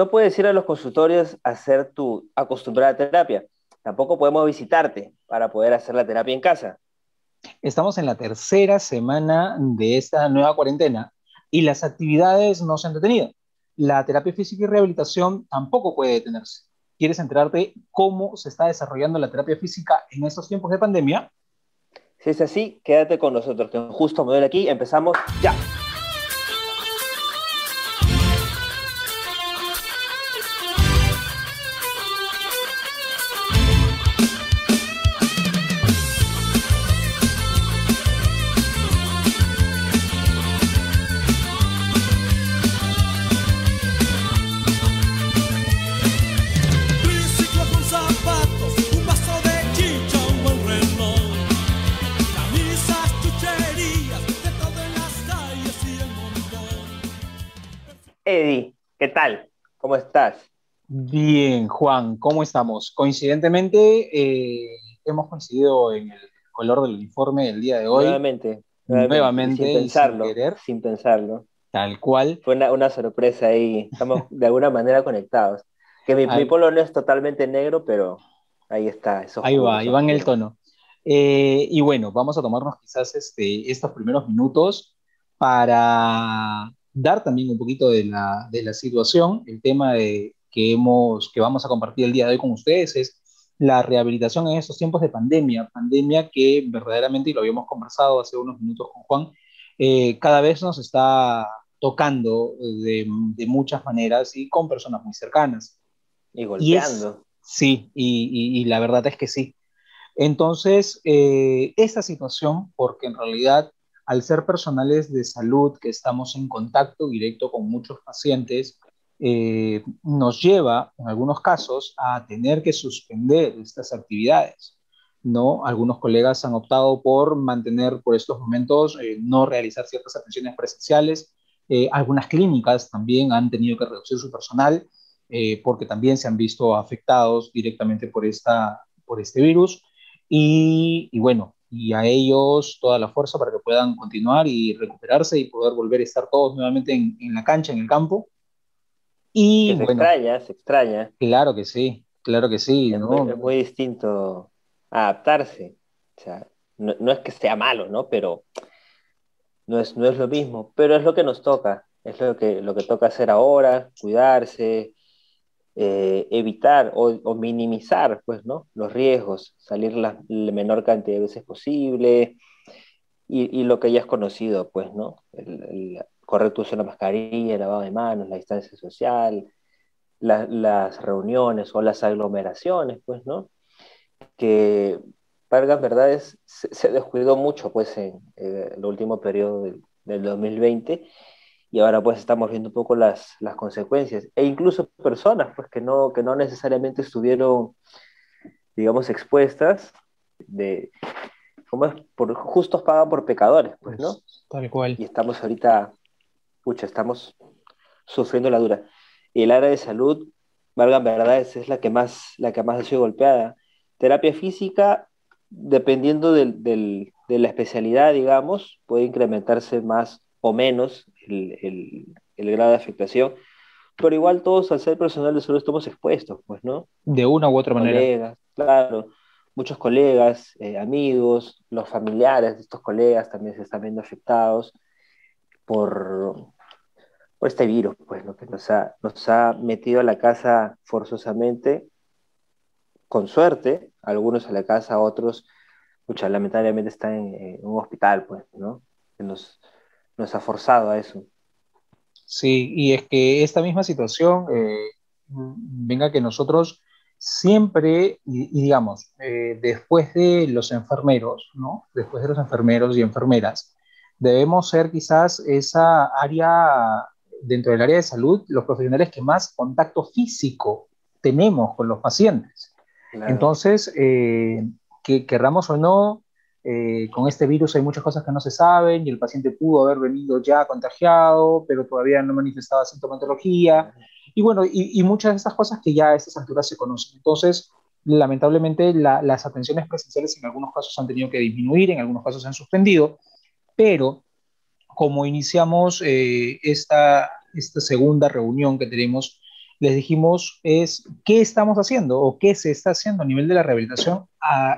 no puedes ir a los consultorios a hacer tu acostumbrada terapia. Tampoco podemos visitarte para poder hacer la terapia en casa. Estamos en la tercera semana de esta nueva cuarentena y las actividades no se han detenido. La terapia física y rehabilitación tampoco puede detenerse. ¿Quieres enterarte cómo se está desarrollando la terapia física en estos tiempos de pandemia? Si es así, quédate con nosotros, que justo modelo aquí empezamos ya. Estás? Bien, Juan, ¿cómo estamos? Coincidentemente, eh, hemos coincidido en el color del uniforme el día de hoy. Nuevamente. Nuevamente, sin pensarlo. sin querer. Sin pensarlo. Tal cual. Fue una, una sorpresa ahí. Estamos de alguna manera conectados. Que mi, mi polo no es totalmente negro, pero ahí está. es Ahí va, ahí va en el tono. Eh, y bueno, vamos a tomarnos quizás este, estos primeros minutos para dar también un poquito de la, de la situación. El tema de, que, hemos, que vamos a compartir el día de hoy con ustedes es la rehabilitación en estos tiempos de pandemia, pandemia que verdaderamente, y lo habíamos conversado hace unos minutos con Juan, eh, cada vez nos está tocando de, de muchas maneras y con personas muy cercanas. Y Y es- golpeando. Sí, y, y- y la verdad es que sí. Entonces, eh, esta situación, porque en realidad, al ser personales de salud que estamos en contacto directo con muchos pacientes, eh, nos lleva, en algunos casos, a tener que suspender estas actividades. ¿no? Algunos colegas han optado por mantener por estos momentos, eh, no realizar ciertas atenciones presenciales. Eh, algunas clínicas también han tenido que reducir su personal porque también se han visto afectados directamente por, esta, por este virus. Y, bueno, y a ellos toda la fuerza para que puedan continuar y recuperarse y poder volver a estar todos nuevamente en, en la cancha, en el campo. Y se bueno, extraña, se extraña. claro que sí, claro que sí, Es, ¿no? muy, es muy distinto adaptarse. O sea, no, no es que sea malo, ¿no? Pero no es, no es lo mismo. Pero es lo que nos toca. Es lo que, lo que toca hacer ahora, cuidarse, eh, evitar o, minimizar, pues, ¿no? Los riesgos, salir la, menor cantidad de veces posible. Y, lo que ya es conocido, pues, ¿no? El, correcto uso de la mascarilla, el lavado de manos, la distancia social, la- las reuniones o las aglomeraciones, pues, ¿no? Que, Vargas, verdad, es, se, se descuidó mucho, pues, en eh, el último periodo del, del 2020 y ahora, pues, estamos viendo un poco las, las consecuencias. E incluso personas, pues, que no, que no necesariamente estuvieron, digamos, expuestas de... ¿Cómo es? Por, justos pagan por pecadores, pues, ¿no? Tal cual. y estamos ahorita, pucha, estamos sufriendo la dura. Y el área de salud, valga en verdad, es, es la que más, la que más ha sido golpeada. Terapia física, dependiendo del, del- de la especialidad, digamos, puede incrementarse más o menos el, el- el grado de afectación, pero igual todos al ser personal de salud estamos expuestos, pues, ¿no? De una u otra manera. colegas, claro, muchos colegas, eh, amigos, los familiares de estos colegas también se están viendo afectados por, por este virus, pues, ¿no? que nos ha, nos ha metido a la casa forzosamente, con suerte, algunos a la casa, otros, pucha, lamentablemente están en, en un hospital, pues, ¿no? Que nos, nos ha forzado a eso. Sí, y es que esta misma situación, eh, venga que nosotros siempre, y, y digamos, eh, después de los enfermeros, ¿no? Después de los enfermeros y enfermeras, debemos ser quizás esa área, dentro del área de salud, los profesionales que más contacto físico tenemos con los pacientes. Claro. Entonces, eh, que querramos o no, eh, con este virus hay muchas cosas que no se saben y el paciente pudo haber venido ya contagiado, pero todavía no manifestaba sintomatología. Y bueno, y, y muchas de estas cosas que ya a estas alturas se conocen. Entonces, lamentablemente, la, las atenciones presenciales en algunos casos han tenido que disminuir, en algunos casos se han suspendido, pero como iniciamos eh, esta, esta segunda reunión que tenemos les dijimos es qué estamos haciendo o qué se está haciendo a nivel de la rehabilitación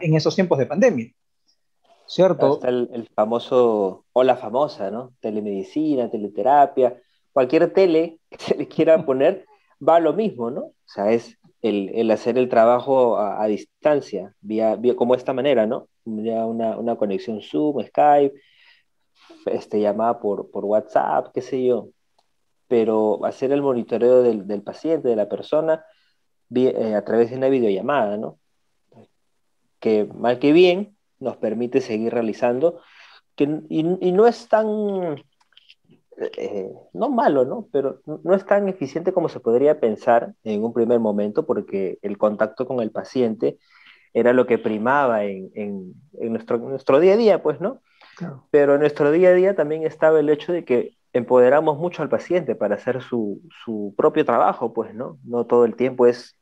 en esos tiempos de pandemia. ¿Cierto? Está el, famoso, o la famosa, ¿no? Telemedicina, teleterapia, cualquier tele que se le quiera poner, va a lo mismo, ¿no? O sea, es el, hacer el trabajo a, distancia, vía, vía, como esta manera, ¿no? Ya una, una conexión Zoom, Skype, este, llamada por, por WhatsApp, qué sé yo. Pero hacer el monitoreo del, del paciente, de la persona, eh, a través de una videollamada, ¿no? Que mal que bien nos permite seguir realizando, que, y, y no es tan eh, no malo, ¿no? Pero no es tan eficiente como se podría pensar en un primer momento, porque el contacto con el paciente era lo que primaba en, en, nuestro, nuestro, día a día, pues, ¿no? Pero en nuestro día a día también estaba el hecho de que empoderamos mucho al paciente para hacer su, su propio trabajo, pues, ¿no? No todo el tiempo es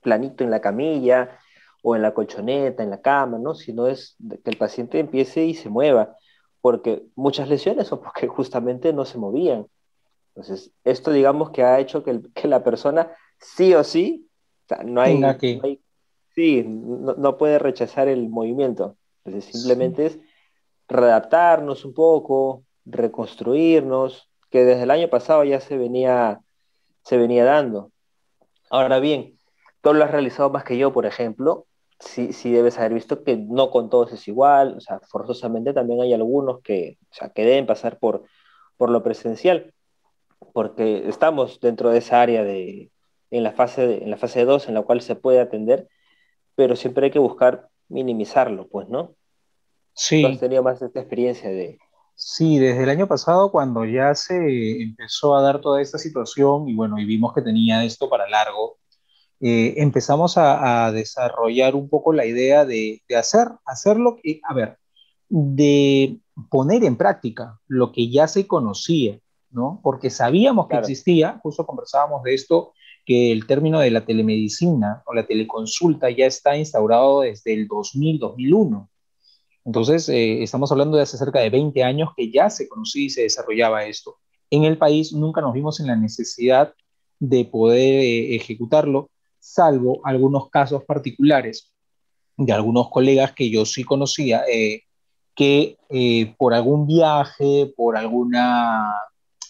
planito en la camilla o en la colchoneta, en la cama, ¿no? Sino es que el paciente empiece y se mueva porque muchas lesiones o porque justamente no se movían. Entonces, esto digamos que ha hecho que, que la persona sí o sí, no, hay, sí, no, puede rechazar el movimiento. Entonces, simplemente es readaptarnos un poco, reconstruirnos, que desde el año pasado ya se venía, se venía dando. Ahora bien, tú lo has realizado más que yo, por ejemplo, sí, sí debes haber visto que no con todos es igual, o sea, forzosamente también hay algunos que, o sea, que deben pasar por, por lo presencial, porque estamos dentro de esa área de, en la fase en la fase 2 en la cual se puede atender, pero siempre hay que buscar minimizarlo, pues, ¿no? Sí. has tenido más esta experiencia de... Sí, desde el año pasado cuando ya se empezó a dar toda esta situación y bueno, y vimos que tenía esto para largo, eh, empezamos a, desarrollar un poco la idea de, hacer, hacerlo, a ver, de poner en práctica lo que ya se conocía, ¿no? Porque sabíamos que existía, justo conversábamos de esto, que el término de la telemedicina o la teleconsulta ya está instaurado desde el 2000-2001. Entonces, eh, estamos hablando de hace cerca de 20 años que ya se conocía y se desarrollaba esto. En el país nunca nos vimos en la necesidad de poder eh, ejecutarlo salvo algunos casos particulares de algunos colegas que yo sí conocía, eh, que eh, por algún viaje, por alguna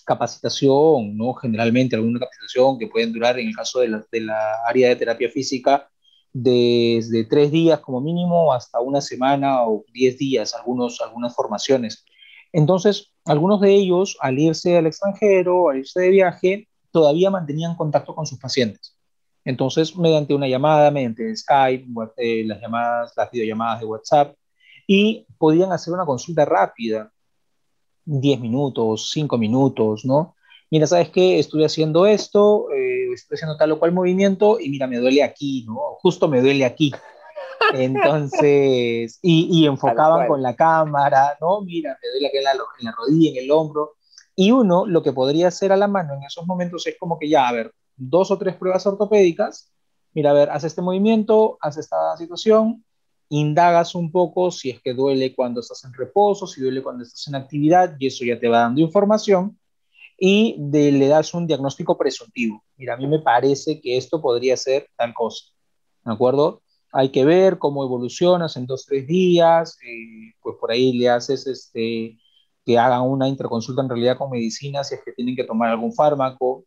capacitación, ¿no? generalmente alguna capacitación que pueden durar en el caso de la, de la área de terapia física, desde tres días como mínimo hasta una semana o diez días, algunos, algunas formaciones. Entonces, algunos de ellos, al irse al extranjero, al irse de viaje, todavía mantenían contacto con sus pacientes. Entonces, mediante una llamada, mediante Skype, eh, las llamadas, las videollamadas de WhatsApp, y podían hacer una consulta rápida, 10 minutos, 5 minutos, ¿no? Mira, ¿sabes qué? Estoy haciendo esto, eh, estoy haciendo tal o cual movimiento y mira, me duele aquí, ¿no? Justo me duele aquí. Entonces, y, enfocaban con la cámara, ¿no? Mira, me duele aquí en la, en la rodilla, en el hombro. Y uno lo que podría hacer a la mano en esos momentos es como que ya, a ver, dos o tres pruebas ortopédicas, mira, a ver, haz este movimiento, haz esta situación, indagas un poco si es que duele cuando estás en reposo, si duele cuando estás en actividad, y eso ya te va dando información, y le das un diagnóstico presuntivo. Mira, a mí me parece que esto podría ser tal cosa, ¿de acuerdo? Hay que ver cómo evolucionas en dos, tres días, eh, pues por ahí le haces este, que hagan una interconsulta en realidad con medicina si es que tienen que tomar algún fármaco,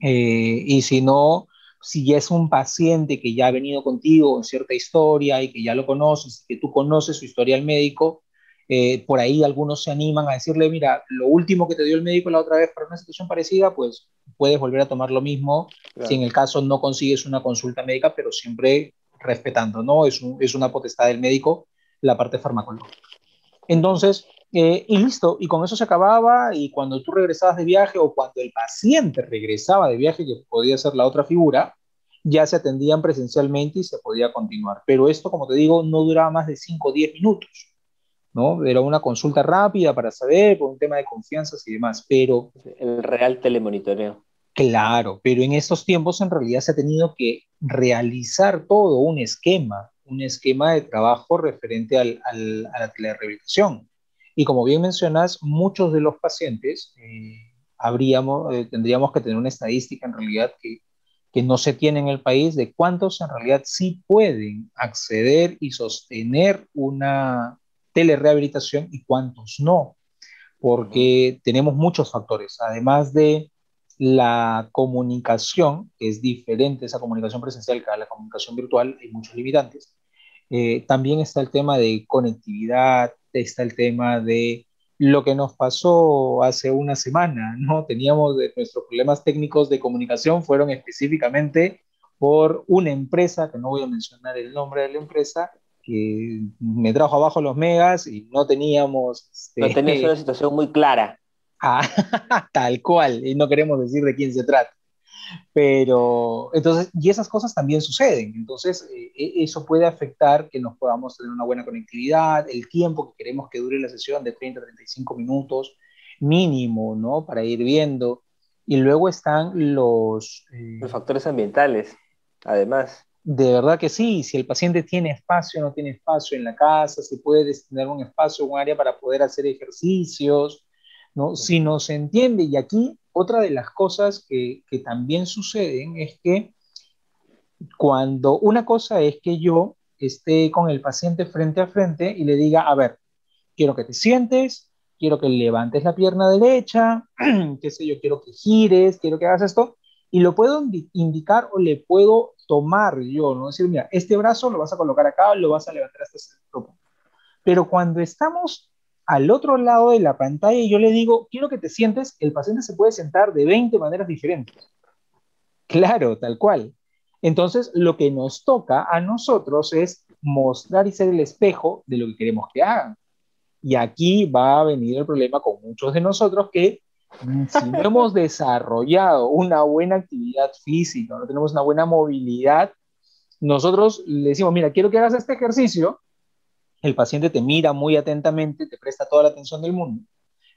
eh, y si no, si es un paciente que ya ha venido contigo en cierta historia y que ya lo conoces, que tú conoces su historial médico, eh, por ahí algunos se animan a decirle, mira, lo último que te dio el médico la otra vez para una situación parecida, pues puedes volver a tomar lo mismo si en el caso no consigues una consulta médica, pero siempre respetando, ¿no? Es, es una potestad del médico la parte farmacológica. Entonces, eh, y listo, y con eso se acababa y cuando tú regresabas de viaje o cuando el paciente regresaba de viaje, que podía ser la otra figura, ya se atendían presencialmente y se podía continuar. Pero esto, como te digo, no duraba más de 5 o 10 minutos, ¿no? Era una consulta rápida para saber, por un tema de confianza y demás, pero... El real telemonitoreo. Claro, pero en estos tiempos en realidad se ha tenido que realizar todo un esquema, un esquema de trabajo referente al, al, a la telerehabilitación y como bien mencionas, muchos de los pacientes, eh, habríamos, eh, tendríamos que tener una estadística en realidad que que no se tiene en el país de cuántos en realidad sí pueden acceder y sostener una telerehabilitación y cuántos no, porque tenemos muchos factores, además de la comunicación, que es diferente esa comunicación presencial que la comunicación virtual, hay muchos limitantes. Eh, también está el tema de conectividad, está el tema de lo que nos pasó hace una semana, ¿no? Teníamos de, nuestros problemas técnicos de comunicación fueron específicamente por una empresa, que no voy a mencionar el nombre de la empresa, que me trajo abajo los megas y no teníamos... Este, no tenías una situación muy clara. Ah, tal cual, y no queremos decir de quién se trata. Pero, entonces, y esas cosas también suceden. Entonces, eh, e, eso puede afectar que nos podamos tener una buena conectividad, el tiempo que queremos que dure la sesión de 30 a 35 minutos mínimo, ¿no? Para ir viendo. Y luego están los... Eh, los factores ambientales, además. De verdad que sí, si el paciente tiene espacio, no tiene espacio en la casa, si puede tener un espacio, un área para poder hacer ejercicios, ¿no? Si no se entiende, y aquí otra de las cosas que, también suceden es que cuando una cosa es que yo esté con el paciente frente a frente y le diga, a ver, quiero que te sientes, quiero que levantes la pierna derecha, qué sé yo, quiero que gires, quiero que hagas esto, y lo puedo indicar o le puedo tomar yo, ¿no? Decir, mira, este brazo lo vas a colocar acá, lo vas a levantar hasta este punto. Pero cuando estamos al otro lado de la pantalla y yo le digo, quiero que te sientes, el paciente se puede sentar de 20 maneras diferentes. Claro, tal cual. Entonces, lo que nos toca a nosotros es mostrar y ser el espejo de lo que queremos que hagan. Y aquí va a venir el problema con muchos de nosotros que mm, si no hemos desarrollado una buena actividad física, no tenemos una buena movilidad, nosotros le decimos, mira, quiero que hagas este ejercicio, el paciente te mira muy atentamente, te presta toda la atención del mundo.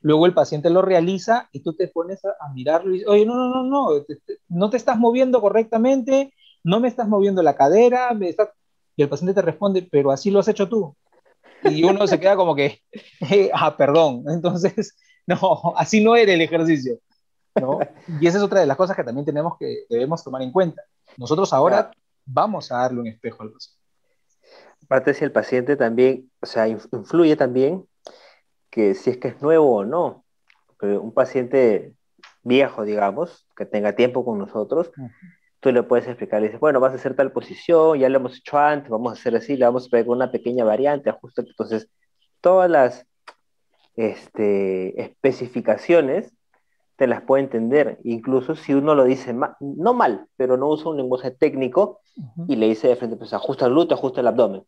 Luego el paciente lo realiza y tú te pones a, mirarlo y dices, oye, no, no, no, no, no te estás moviendo correctamente, no me estás moviendo la cadera, y el paciente te responde, pero así lo has hecho tú. Y uno se queda como que, ah, perdón, entonces, no, así no era el ejercicio. ¿no? Y esa es otra de las cosas que también tenemos que, debemos tomar en cuenta. Nosotros ahora vamos a darle un espejo al paciente aparte si el paciente también, o sea, influye también que si es que es nuevo o no. Porque un paciente viejo, digamos, que tenga tiempo con nosotros, tú le puedes explicar, le dices, bueno, vas a hacer tal posición, ya lo hemos hecho antes, vamos a hacer así, le vamos a pegar una pequeña variante, ajusta. Entonces, todas las este, especificaciones te las puede entender, incluso si uno lo dice no mal, pero no usa un lenguaje técnico y le dice de frente, pues ajusta el glúteo, ajusta el abdomen.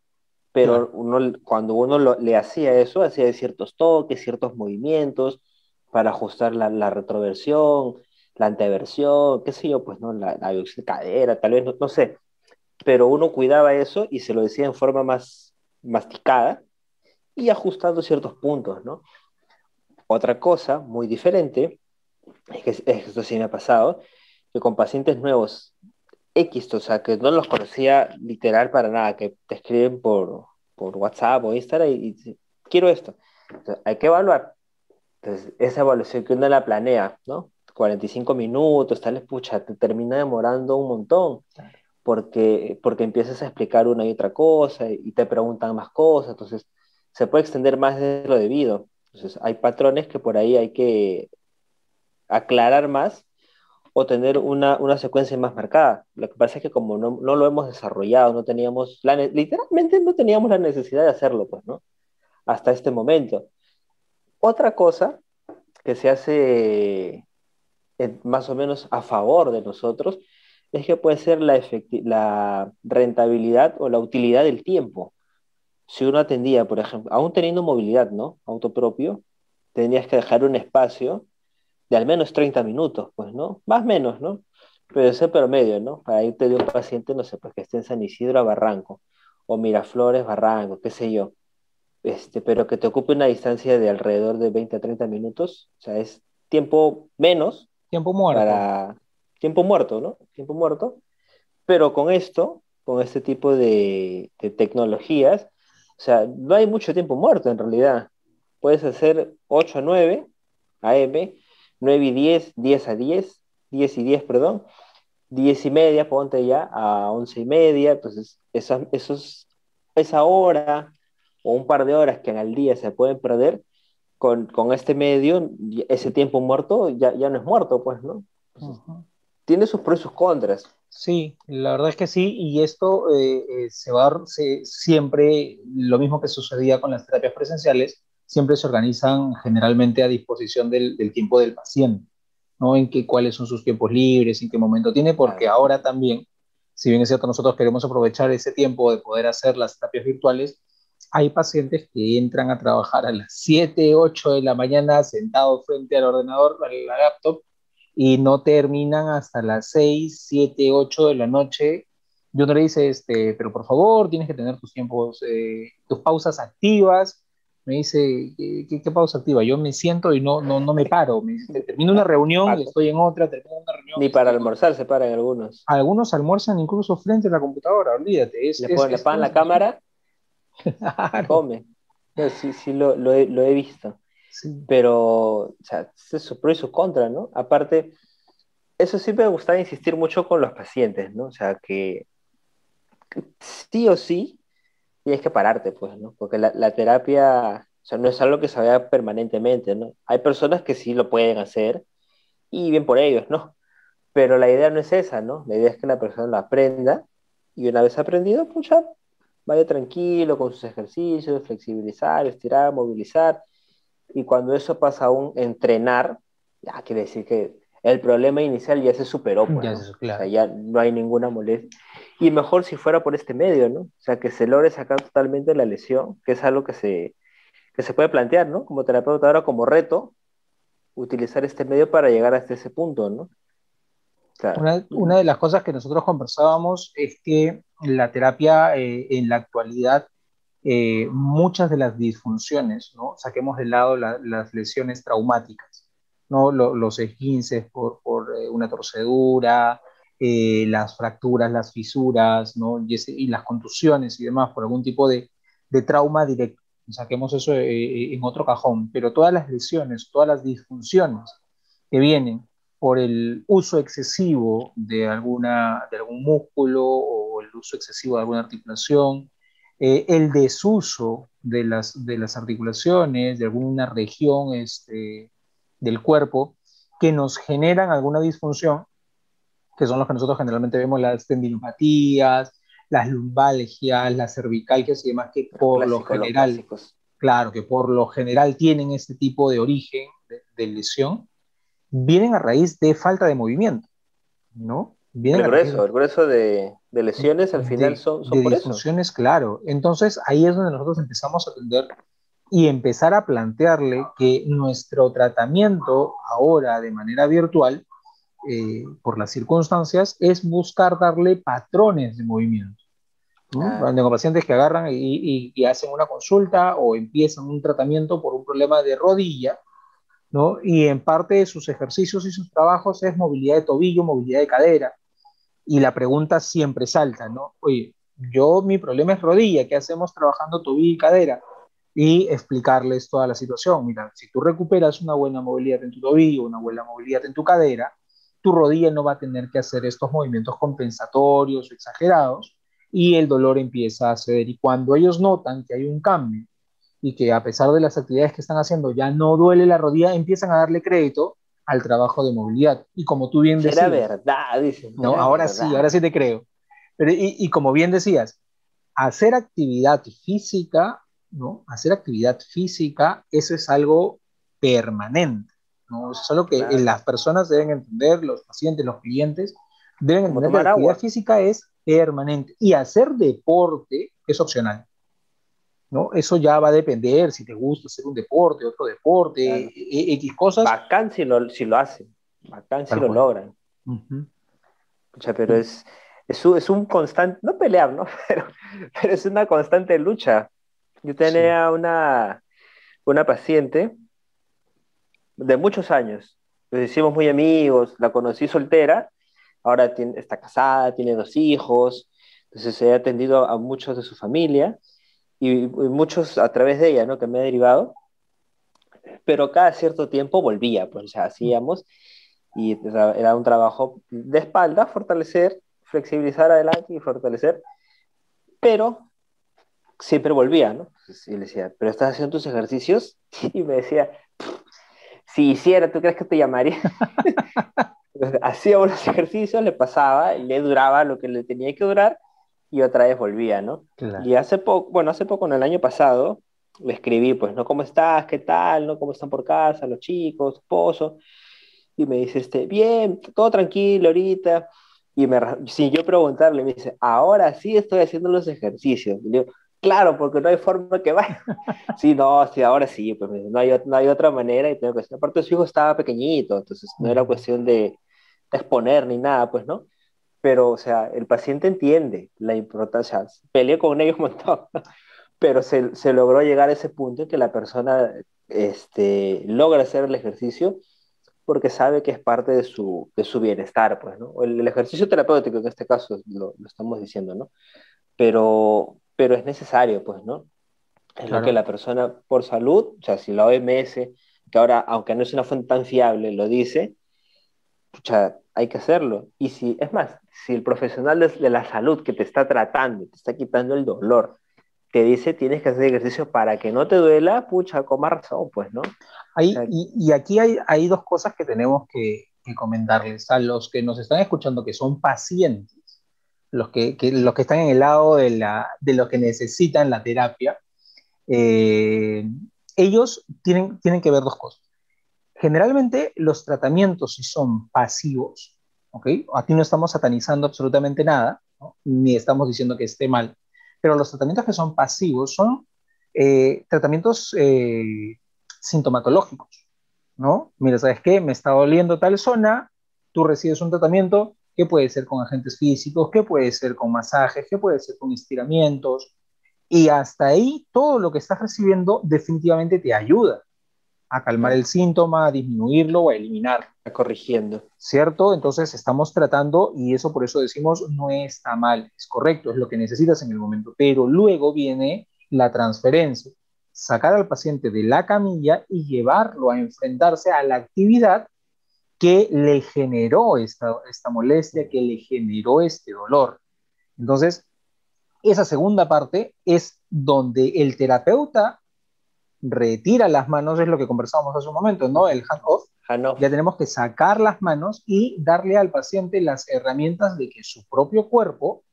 Pero uno, cuando uno le hacía eso, hacía ciertos toques, ciertos movimientos para ajustar la, la retroversión, la anteversión, qué sé yo, pues no, la, la cadera, tal vez, no, no, sé, pero uno cuidaba eso y se lo decía en forma más masticada y ajustando ciertos puntos, ¿no? Otra cosa muy diferente, es que esto sí me ha pasado, que con pacientes nuevos X, o sea, que no los conocía literal para nada, que te escriben por, por WhatsApp o Instagram y, dicen, quiero esto. hay que evaluar. Entonces, esa evaluación que uno la planea, ¿no? 45 minutos, tal pucha, te termina demorando un montón, porque, porque empiezas a explicar una y otra cosa y te preguntan más cosas, entonces se puede extender más de lo debido. Entonces, hay patrones que por ahí hay que aclarar más o tener una, una, secuencia más marcada. Lo que pasa es que como no, no lo hemos desarrollado, no teníamos, la, literalmente no teníamos la necesidad de hacerlo, pues, ¿no? Hasta este momento. Otra cosa que se hace más o menos a favor de nosotros es que puede ser la, la rentabilidad o la utilidad del tiempo. Si uno atendía, por ejemplo, aún teniendo movilidad, ¿no? Auto propio, tenías que dejar un espacio de al menos 30 minutos, pues, ¿no? Más o menos, ¿no? Pero ese promedio, ¿no? Para irte de un paciente, no sé, pues que esté en San Isidro a Barranco, o Miraflores, Barranco, qué sé yo. Este, pero que te ocupe una distancia de alrededor de 20 a 30 minutos, o sea, es tiempo menos. Tiempo muerto. Para... Tiempo muerto, ¿no? Tiempo muerto. Pero con esto, con este tipo de, de tecnologías, o sea, no hay mucho tiempo muerto en realidad. Puedes hacer 8 a 9 AM 9 y 10, 10 a 10, 10 y 10, perdón, 10 y media, ponte ya, a 11 y media, entonces esa, esos, esa hora o un par de horas que en el día se pueden perder, con, con este medio, ese tiempo muerto ya, ya no es muerto, pues, ¿no? Tiene sus pros y sus contras. Sí, la verdad es que sí, y esto eh, eh, se va a, siempre, lo mismo que sucedía con las terapias presenciales, siempre se organizan generalmente a disposición del, del tiempo del paciente. ¿no? En qué, cuáles son sus tiempos libres, en qué momento tiene, porque ahora también, si bien es cierto, nosotros queremos aprovechar ese tiempo de poder hacer las terapias virtuales, hay pacientes que entran a trabajar a las 7, 8 de la mañana sentados frente al ordenador, a la laptop, y no terminan hasta las 6, 7, 8 de la noche. Yo no le dice, este, pero por favor, tienes que tener tus tiempos, eh, tus pausas activas, me dice, ¿qué, pausa activa? Yo me siento y no, no, no me paro. Me termino una reunión y estoy en otra, termino una reunión. Ni para almorzar se paran algunos. Algunos almuerzan incluso frente a la computadora, olvídate. Es, le ponen pan la cámara, come. sí, sí, lo, lo, he, lo he visto. Pero, o sea, es su pro y su contra, ¿no? Aparte, eso sí me gustaba insistir mucho con los pacientes, ¿no? O sea, que sí o sí tienes que pararte, pues, ¿no? Porque la, la terapia, o sea, no es algo que se vea permanentemente, ¿no? Hay personas que sí lo pueden hacer y bien por ellos, ¿no? Pero la idea no es esa, ¿no? La idea es que la persona lo aprenda y una vez aprendido, pues ya vaya tranquilo con sus ejercicios, flexibilizar, estirar, movilizar. Y cuando eso pasa a un entrenar, ya quiere decir que el problema inicial ya se superó, pues, ya, ¿no? o sea, ya no hay ninguna molestia. Y mejor si fuera por este medio, ¿no? O sea, que se logre sacar totalmente la lesión, que es algo que se, que se puede plantear, ¿no? Como terapeuta ahora como reto, utilizar este medio para llegar hasta ese punto, ¿no? una, una, de las cosas que nosotros conversábamos es que la terapia eh, en la actualidad, eh, muchas de las disfunciones, ¿no? Saquemos de lado las lesiones traumáticas ¿no? los esguinces por, por eh, una torcedura, eh, las fracturas, las fisuras, ¿no? y, las contusiones y demás por algún tipo de, trauma directo. Saquemos eso eh, en otro cajón, pero todas las lesiones, todas las disfunciones que vienen por el uso excesivo de, alguna, de algún músculo o el uso excesivo de alguna articulación, el desuso de las, de las articulaciones, de alguna región este, del cuerpo que nos generan alguna disfunción, que son los que nosotros generalmente vemos las tendinopatías, las lumbalgias, las cervicalgias y demás, que por lo general, claro, que por lo general tienen este tipo de origen de, lesión, vienen a raíz de falta de movimiento, ¿no? el grueso, el grueso de, de lesiones al final son, son de disfunciones, claro. Entonces ahí es donde nosotros empezamos a atender y empezar a plantearle que nuestro tratamiento ahora de manera virtual, eh, por las circunstancias, es buscar darle patrones de movimiento. ¿no? Tengo pacientes que agarran y, y, hacen una consulta o empiezan un tratamiento por un problema de rodilla, ¿no? Y en parte de sus ejercicios y sus trabajos es movilidad de tobillo, movilidad de cadera. Y la pregunta siempre salta, ¿no? Oye, yo mi problema es rodilla, ¿qué hacemos trabajando tobillo y cadera? y explicarles toda la situación. Mira, si tú recuperas una buena movilidad en tu tobillo, una buena movilidad en tu cadera, tu rodilla no va a tener que hacer estos movimientos compensatorios o exagerados y el dolor empieza a ceder. Y cuando ellos notan que hay un cambio y que a pesar de las actividades que están haciendo ya no duele la rodilla, empiezan a darle crédito al trabajo de movilidad. Y como tú bien decías... Era verdad, dice. No, ahora sí, ahora sí te creo. Pero, y, y como bien decías, hacer actividad física ¿no? Hacer actividad física, eso es algo permanente, ¿no? Eso es algo que las personas deben entender, los pacientes, los clientes, deben entender que la actividad física es permanente y hacer deporte es opcional. ¿no? Eso ya va a depender si te gusta hacer un deporte, otro deporte, e, e, X cosas. Bacán si lo, si lo hacen, bacán si lo logran. pero es, es, es, un constante, no pelear, ¿no? Pero, pero es una constante lucha yo tenía una, una paciente de muchos años. Nos hicimos muy amigos, la conocí soltera, ahora está casada, tiene dos hijos, entonces he atendido a muchos de su familia y, muchos a través de ella, ¿no? Que me ha derivado. Pero cada cierto tiempo volvía, pues, o sea, hacíamos. y era un trabajo de espalda, fortalecer, flexibilizar adelante y fortalecer, pero siempre volvía, ¿no? Y le decía, ¿pero estás haciendo tus ejercicios? Y me decía, si hiciera, ¿tú crees que te llamaría? hacía unos ejercicios, le pasaba, le duraba lo que le tenía que durar y otra vez volvía, ¿no? Y hace poco, bueno, hace poco, en el año pasado, le escribí, pues, ¿no? ¿Cómo estás? ¿Qué tal? ¿No? ¿Cómo están por casa los chicos, esposo? Y me dice, este, bien, todo tranquilo ahorita. Y me, sin yo preguntarle, me dice, ahora sí estoy haciendo los ejercicios. Y yo, claro, porque no hay forma que vaya. sí, no, sí, ahora sí, pues no hay, no hay otra manera y tengo que Aparte, su hijo estaba pequeñito, entonces no era cuestión de, exponer ni nada, pues, ¿no? Pero, o sea, el paciente entiende la importancia, peleé con ellos un montón, pero se, se, logró llegar a ese punto en que la persona este, logra hacer el ejercicio porque sabe que es parte de su, de su bienestar, pues, ¿no? El, ejercicio terapéutico, en este caso lo, lo, estamos diciendo, ¿no? Pero, pero es necesario, pues, ¿no? Es lo que la persona, por salud, o sea, si la OMS, que ahora, aunque no es una fuente tan fiable, lo dice, pucha, hay que hacerlo. Y si, es más, si el profesional de la salud que te está tratando, te está quitando el dolor, te dice tienes que hacer ejercicio para que no te duela, pucha, con más razón, pues, ¿no? y, aquí hay, hay, dos cosas que tenemos que, comentarles a los que nos están escuchando, que son pacientes, los que, los que están en el lado de, la, de los que necesitan la terapia. Eh, ellos tienen, tienen que ver dos cosas. Generalmente los tratamientos, si son pasivos, ¿ok? Aquí no estamos satanizando absolutamente nada, ni estamos diciendo que esté mal, pero los tratamientos que son pasivos son eh, tratamientos eh, sintomatológicos, ¿no? Mira, ¿sabes qué? Me está doliendo tal zona, tú recibes un tratamiento que puede ser con agentes físicos, que puede ser con masajes, que puede ser con estiramientos, y hasta ahí todo lo que estás recibiendo definitivamente te ayuda a calmar el síntoma, a disminuirlo o a eliminarlo. Corrigiendo. ¿Cierto? Entonces estamos tratando, y eso por eso decimos, no está mal, es correcto, es lo que necesitas en el momento, pero luego viene la transferencia, sacar al paciente de la camilla y llevarlo a enfrentarse a la actividad que le generó esta, esta molestia, que le generó este dolor. Entonces, esa segunda parte es donde el terapeuta retira las manos, es lo que conversábamos hace un momento, ¿no? El hand-off. ya tenemos que sacar las manos y darle al paciente las herramientas de que su propio cuerpo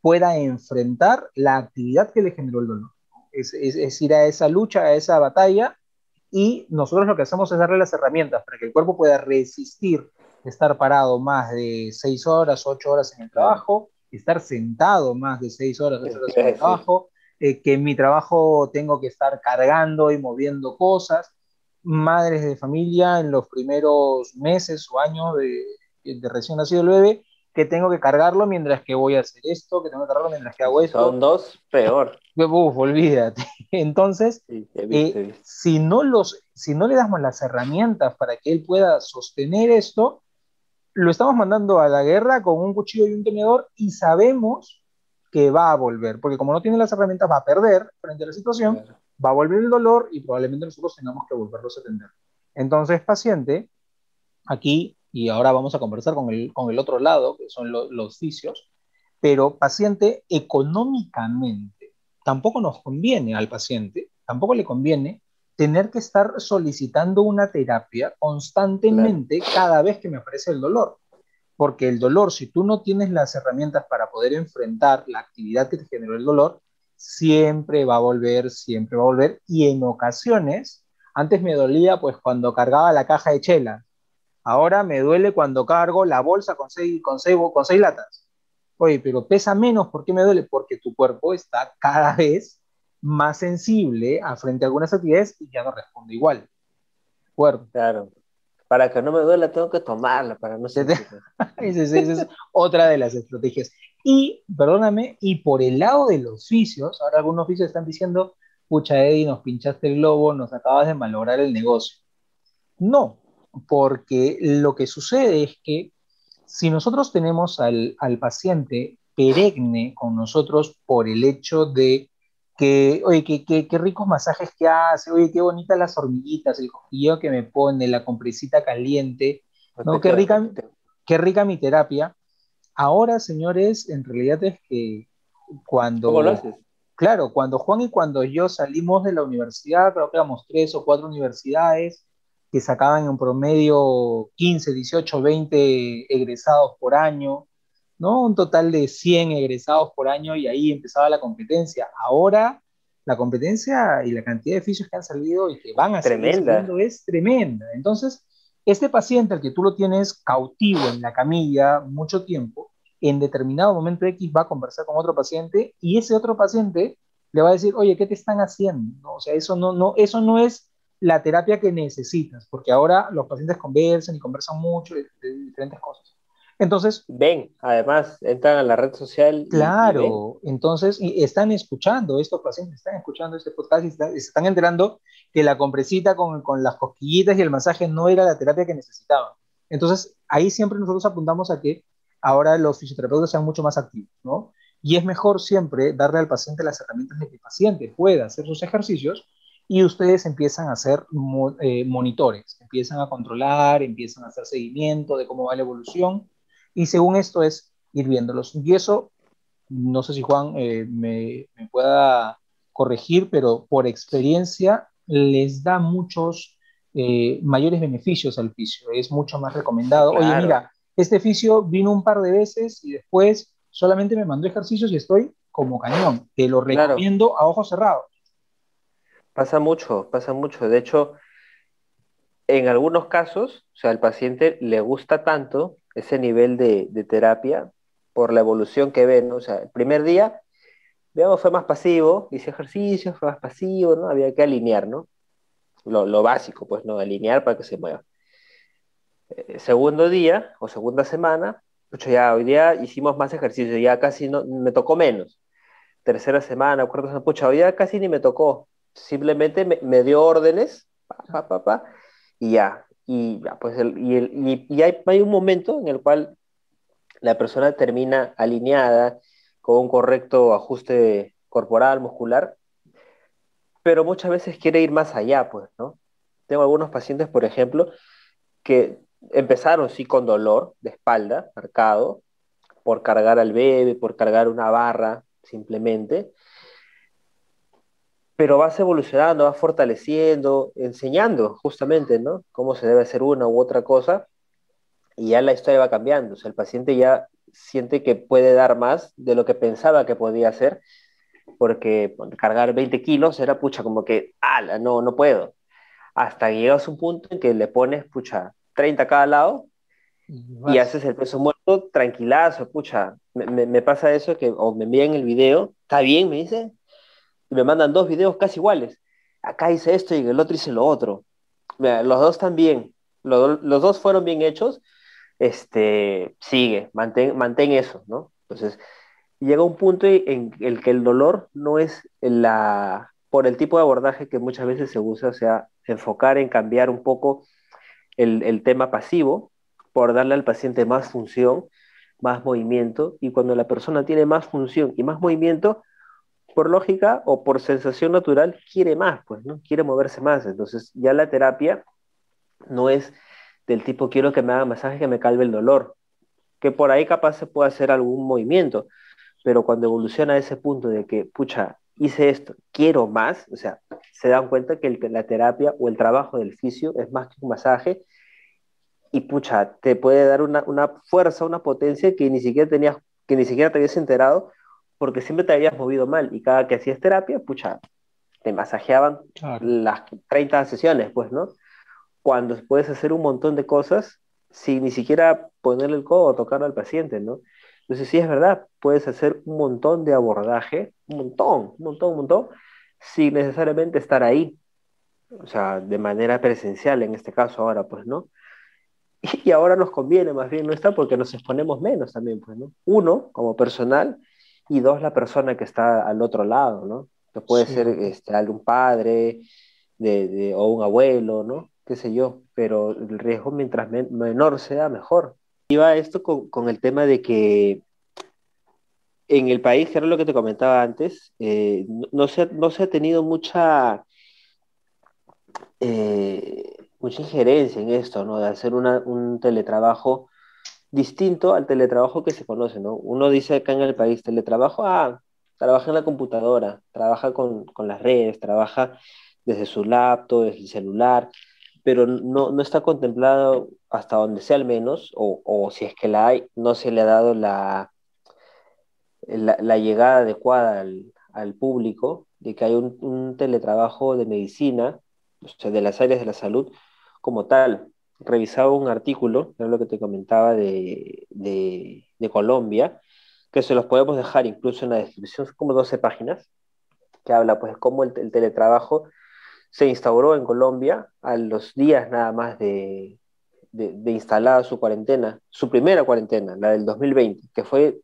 pueda enfrentar la actividad que le generó el dolor. Es, es, ir a esa lucha, a esa batalla, y nosotros lo que hacemos es darle las herramientas para que el cuerpo pueda resistir estar parado más de seis horas, ocho horas en el trabajo, estar sentado más de seis horas, ocho horas en el trabajo, eh, que en mi trabajo tengo que estar cargando y moviendo cosas, madres de familia en los primeros meses o años de, de recién nacido el bebé, que tengo que cargarlo mientras que voy a hacer esto, que tengo que cargarlo mientras que hago esto. Son dos, peor. Uf, olvídate. Entonces, eh, si, no los, si no le damos las herramientas para que él pueda sostener esto, lo estamos mandando a la guerra con un cuchillo y un tenedor y sabemos que va a volver, porque como no tiene las herramientas va a perder frente a la situación, va a volver el dolor y probablemente nosotros tengamos que volverlos a atender. Entonces, paciente, aquí, y ahora vamos a conversar con el, con el otro lado, que son los vicios, pero paciente económicamente, tampoco nos conviene al paciente, tampoco le conviene tener que estar solicitando una terapia constantemente cada vez que me aparece el dolor porque el dolor, si tú no tienes las herramientas para poder enfrentar la actividad que te generó el dolor, siempre va a volver, siempre va a volver. Y en ocasiones, antes me dolía pues cuando cargaba la caja de chela. Ahora me duele cuando cargo la bolsa con seis, con seis, con seis latas. Oye, pero pesa menos, ¿por qué me duele? Porque tu cuerpo está cada vez más sensible a frente a algunas actividades y ya no responde igual. ¿De Claro para que no me duela, tengo que tomarla, para no ser... esa, es otra de las estrategias. Y, perdóname, y por el lado de los oficios, ahora algunos oficios están diciendo, pucha Eddie, nos pinchaste el globo, nos acabas de malograr el negocio. No, porque lo que sucede es que si nosotros tenemos al, al paciente perenne con nosotros por el hecho de que, oye, qué, qué, ricos masajes que hace, oye, qué bonitas las hormiguitas, el cosquillo que me pone, la compresita caliente, No, qué rica, qué rica mi terapia. Ahora, señores, en realidad es que cuando... ¿Cómo lo haces? Claro, cuando Juan y cuando yo salimos de la universidad, creo que éramos tres o cuatro universidades que sacaban en promedio 15, 18, 20 egresados por año, ¿no? Un total de 100 egresados por año y ahí empezaba la competencia. Ahora la competencia y la cantidad de oficios que han salido y que van a tremenda. saliendo es tremenda. Entonces, este paciente al que tú lo tienes cautivo en la camilla mucho tiempo, en determinado momento X va a conversar con otro paciente y ese otro paciente le va a decir, oye, ¿qué te están haciendo? O sea, eso no, no, eso no es la terapia que necesitas, porque ahora los pacientes conversan y conversan mucho de, de diferentes cosas. Entonces. Ven, además, entran a la red social. Claro, entonces, y están escuchando, estos pacientes están escuchando este podcast y se están enterando que la compresita con, con, las cosquillitas y el masaje no era la terapia que necesitaban. Entonces, ahí siempre nosotros apuntamos a que ahora los fisioterapeutas sean mucho más activos, ¿no? Y es mejor siempre darle al paciente las herramientas de que el paciente pueda hacer sus ejercicios y ustedes empiezan a hacer eh, monitores, empiezan a controlar, empiezan a hacer seguimiento de cómo va la evolución y según esto es ir viéndolos. Y eso, no sé si Juan eh, me, me, pueda corregir, pero por experiencia les da muchos eh, mayores beneficios al fisio, es mucho más recomendado. Claro. Oye, mira, este fisio vino un par de veces y después solamente me mandó ejercicios y estoy como cañón. Te lo recomiendo claro. a ojos cerrados. Pasa mucho, pasa mucho. De hecho, en algunos casos, o sea, al paciente le gusta tanto ese nivel de, terapia por la evolución que ven, ¿no? O sea, el primer día, digamos, fue más pasivo, hice ejercicio, fue más pasivo, ¿no? Había que alinear, ¿no? Lo, básico, pues, ¿no? Alinear para que se mueva. Eh, segundo día o segunda semana, pucho, ya hoy día hicimos más ejercicio, ya casi no, me tocó menos. Tercera semana, cuarta semana, pucha, hoy día casi ni me tocó. Simplemente me, me dio órdenes, pa, pa, pa, pa, y ya, y, ya, pues el, y, el, y, y hay, hay, un momento en el cual la persona termina alineada con un correcto ajuste corporal, muscular, pero muchas veces quiere ir más allá, pues, ¿no? Tengo algunos pacientes, por ejemplo, que empezaron sí con dolor de espalda, marcado, por cargar al bebé, por cargar una barra, simplemente, pero vas evolucionando, vas fortaleciendo, enseñando justamente, ¿no? Cómo se debe hacer una u otra cosa, y ya la historia va cambiando, o sea, el paciente ya siente que puede dar más de lo que pensaba que podía hacer, porque cargar 20 kilos era, pucha, como que, ala, no, no puedo. Hasta que llegas a un punto en que le pones, pucha, 30 a cada lado, y haces el peso muerto tranquilazo, pucha, me, me, me pasa eso que, o me envían el video, está bien, me dice, y me mandan dos videos casi iguales. Acá hice esto y el otro hice lo otro. Los dos están bien, los, los, dos fueron bien hechos. Este, sigue, mantén, mantén eso, ¿no? Entonces, llega un punto en el que el dolor no es la, por el tipo de abordaje que muchas veces se usa, o sea, enfocar en cambiar un poco el, el tema pasivo por darle al paciente más función, más movimiento, y cuando la persona tiene más función y más movimiento, por lógica o por sensación natural, quiere más, pues, ¿no? Quiere moverse más. Entonces, ya la terapia no es del tipo quiero que me haga masaje que me calve el dolor, que por ahí capaz se puede hacer algún movimiento, pero cuando evoluciona a ese punto de que, pucha, hice esto, quiero más, o sea, se dan cuenta que la terapia o el trabajo del fisio es más que un masaje y, pucha, te puede dar una, una fuerza, una potencia que ni siquiera tenías, que ni siquiera te habías enterado porque siempre te habías movido mal y cada que hacías terapia, pucha, te masajeaban claro. las 30 sesiones, pues, ¿no? Cuando puedes hacer un montón de cosas sin ni siquiera ponerle el codo o tocar al paciente, ¿no? Entonces, sí es verdad, puedes hacer un montón de abordaje, un montón, un montón, un montón, sin necesariamente estar ahí, o sea, de manera presencial en este caso ahora, pues, ¿no? Y ahora nos conviene más bien no está porque nos exponemos menos también, pues, ¿no? Uno, como personal, y dos, la persona que está al otro lado, ¿no? Que puede sí. ser este, algún padre de, de, o un abuelo, ¿no? Qué sé yo, pero el riesgo mientras men menor sea, mejor. Iba esto con, con, el tema de que en el país, que era lo que te comentaba antes, eh, no, no, se, no se ha tenido mucha... Eh, mucha injerencia en esto, ¿no? De hacer un teletrabajo distinto al teletrabajo que se conoce, ¿no? Uno dice acá en el país, teletrabajo, ah, trabaja en la computadora, trabaja con, con las redes, trabaja desde su laptop, desde el celular, pero no, no está contemplado hasta donde sea al menos, o, o, si es que la hay, no se le ha dado la, la, llegada adecuada al, al, público de que hay un, un, teletrabajo de medicina, o sea, de las áreas de la salud como tal. Revisaba un artículo, es lo que te comentaba de, Colombia, que se los podemos dejar incluso en la descripción, son como 12 páginas, que habla pues cómo el, el teletrabajo se instauró en Colombia a los días nada más de, instalada su cuarentena, su primera cuarentena, la del 2020, que fue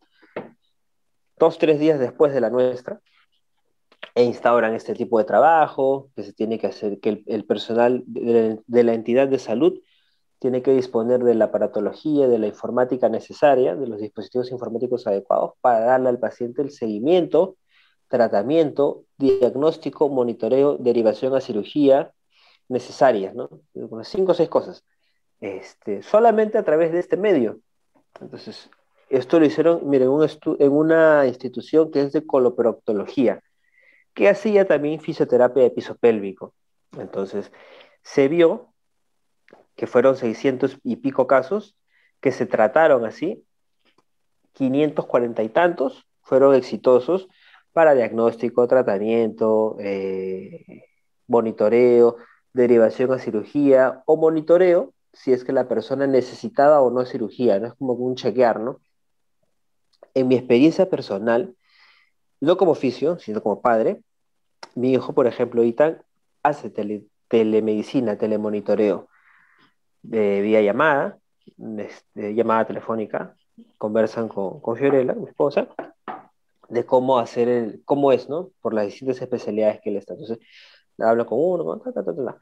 dos, tres días después de la nuestra, e instauran este tipo de trabajo, que se tiene que hacer, que el, personal de, la entidad de salud tiene que disponer de la aparatología, de la informática necesaria, de los dispositivos informáticos adecuados para darle al paciente el seguimiento tratamiento, diagnóstico, monitoreo, derivación a cirugía necesarias, ¿no? Cinco o seis cosas. Este, solamente a través de este medio. Entonces, esto lo hicieron, miren, en una institución que es de coloproctología, que hacía también fisioterapia de piso pélvico. Entonces, se vio que fueron 600 y pico casos que se trataron así, 540 y tantos fueron exitosos para diagnóstico, tratamiento, eh, monitoreo, derivación a cirugía o monitoreo si es que la persona necesitaba o no cirugía, no es como un chequear, ¿no? En mi experiencia personal, no como oficio, sino como padre, mi hijo, por ejemplo, Itan, hace tele, telemedicina, telemonitoreo, de vía llamada, este, llamada telefónica, conversan con, con Fiorella, mi esposa, de cómo hacer el, cómo es, ¿no? Por las distintas especialidades que él está. Entonces, habla con uno, con ta, ta, ta.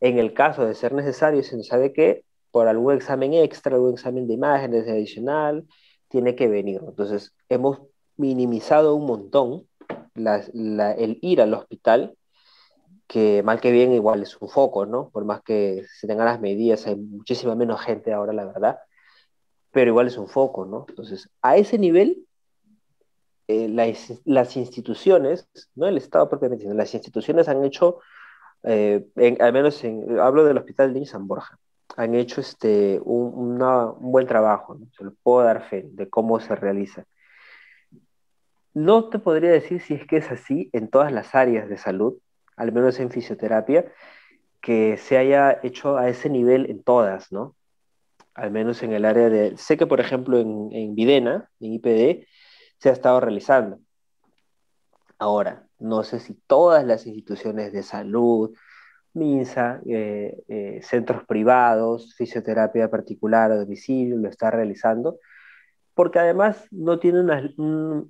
En el caso de ser necesario, se sabe que por algún examen extra, algún examen de imágenes adicional, tiene que venir. Entonces, hemos minimizado un montón la, la, el ir al hospital, que mal que bien igual es un foco, ¿no? Por más que se tengan las medidas, hay muchísima menos gente ahora, la verdad, pero igual es un foco, ¿no? Entonces, a ese nivel eh, las, las, instituciones, no el Estado propiamente, las instituciones han hecho, eh, en, al menos en, hablo del Hospital de San Borja, han hecho este, un, una, un buen trabajo, ¿no? se lo puedo dar fe de cómo se realiza. No te podría decir si es que es así en todas las áreas de salud, al menos en fisioterapia, que se haya hecho a ese nivel en todas, ¿no? Al menos en el área de... Sé que, por ejemplo, en, en Videna, en IPD, se ha estado realizando. Ahora, no sé si todas las instituciones de salud, MINSA, eh, eh, centros privados, fisioterapia particular a domicilio, lo está realizando, porque además no tiene una,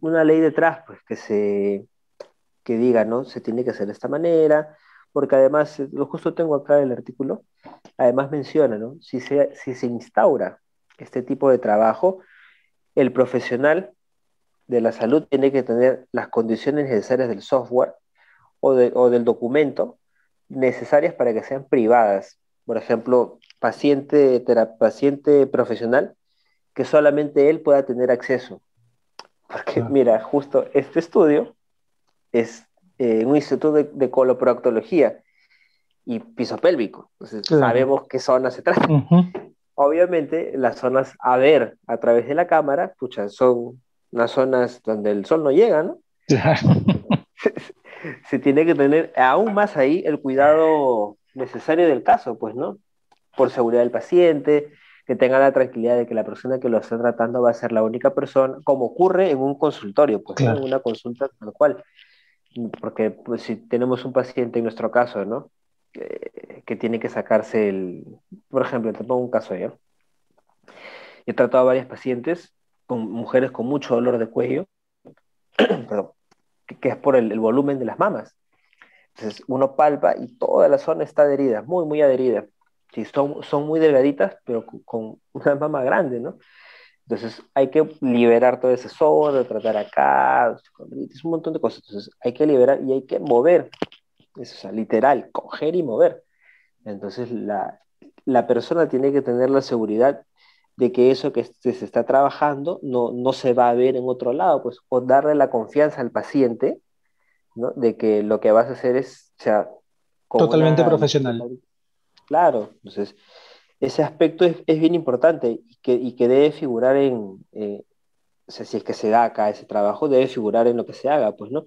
una ley detrás pues, que, se, que diga, ¿no? Se tiene que hacer de esta manera, porque además, lo justo tengo acá el artículo, además menciona, ¿no? Si se, si se instaura este tipo de trabajo, el profesional de la salud tiene que tener las condiciones necesarias del software o, de, o del documento necesarias para que sean privadas. Por ejemplo, paciente, paciente profesional, que solamente él pueda tener acceso. Porque, mira, justo este estudio es eh, un instituto de, de, coloproctología y piso pélvico. Entonces, claro. sabemos qué zonas se trata. Uh -huh. Obviamente, las zonas a ver a través de la cámara, pucha, son unas zonas donde el sol no llega, ¿no? se, se, tiene que tener aún más ahí el cuidado necesario del caso, pues, ¿no? Por seguridad del paciente, que tenga la tranquilidad de que la persona que lo está tratando va a ser la única persona, como ocurre en un consultorio, pues, claro. en una consulta tal cual. Porque pues, si tenemos un paciente en nuestro caso, ¿no? Que tiene que sacarse el... Por ejemplo, te pongo un caso yo. He tratado a varias pacientes con mujeres con mucho dolor de cuello, que, es por el, el, volumen de las mamas. Entonces uno palpa y toda la zona está adherida, muy, muy adherida. Sí, son, son muy delgaditas, pero con, con una mama grande, ¿no? Entonces hay que liberar toda esa zona, tratar acá, es un montón de cosas. Entonces hay que liberar y hay que mover, eso, o sea, literal, coger y mover. Entonces la, la persona tiene que tener la seguridad de que eso que se está trabajando no, no se va a ver en otro lado, pues, o darle la confianza al paciente, ¿no? De que lo que vas a hacer es, o sea, totalmente profesional. Claro, entonces, ese aspecto es, es bien importante y que, y que debe figurar en, eh, o sea, si es que se da acá ese trabajo, debe figurar en lo que se haga, pues, ¿no?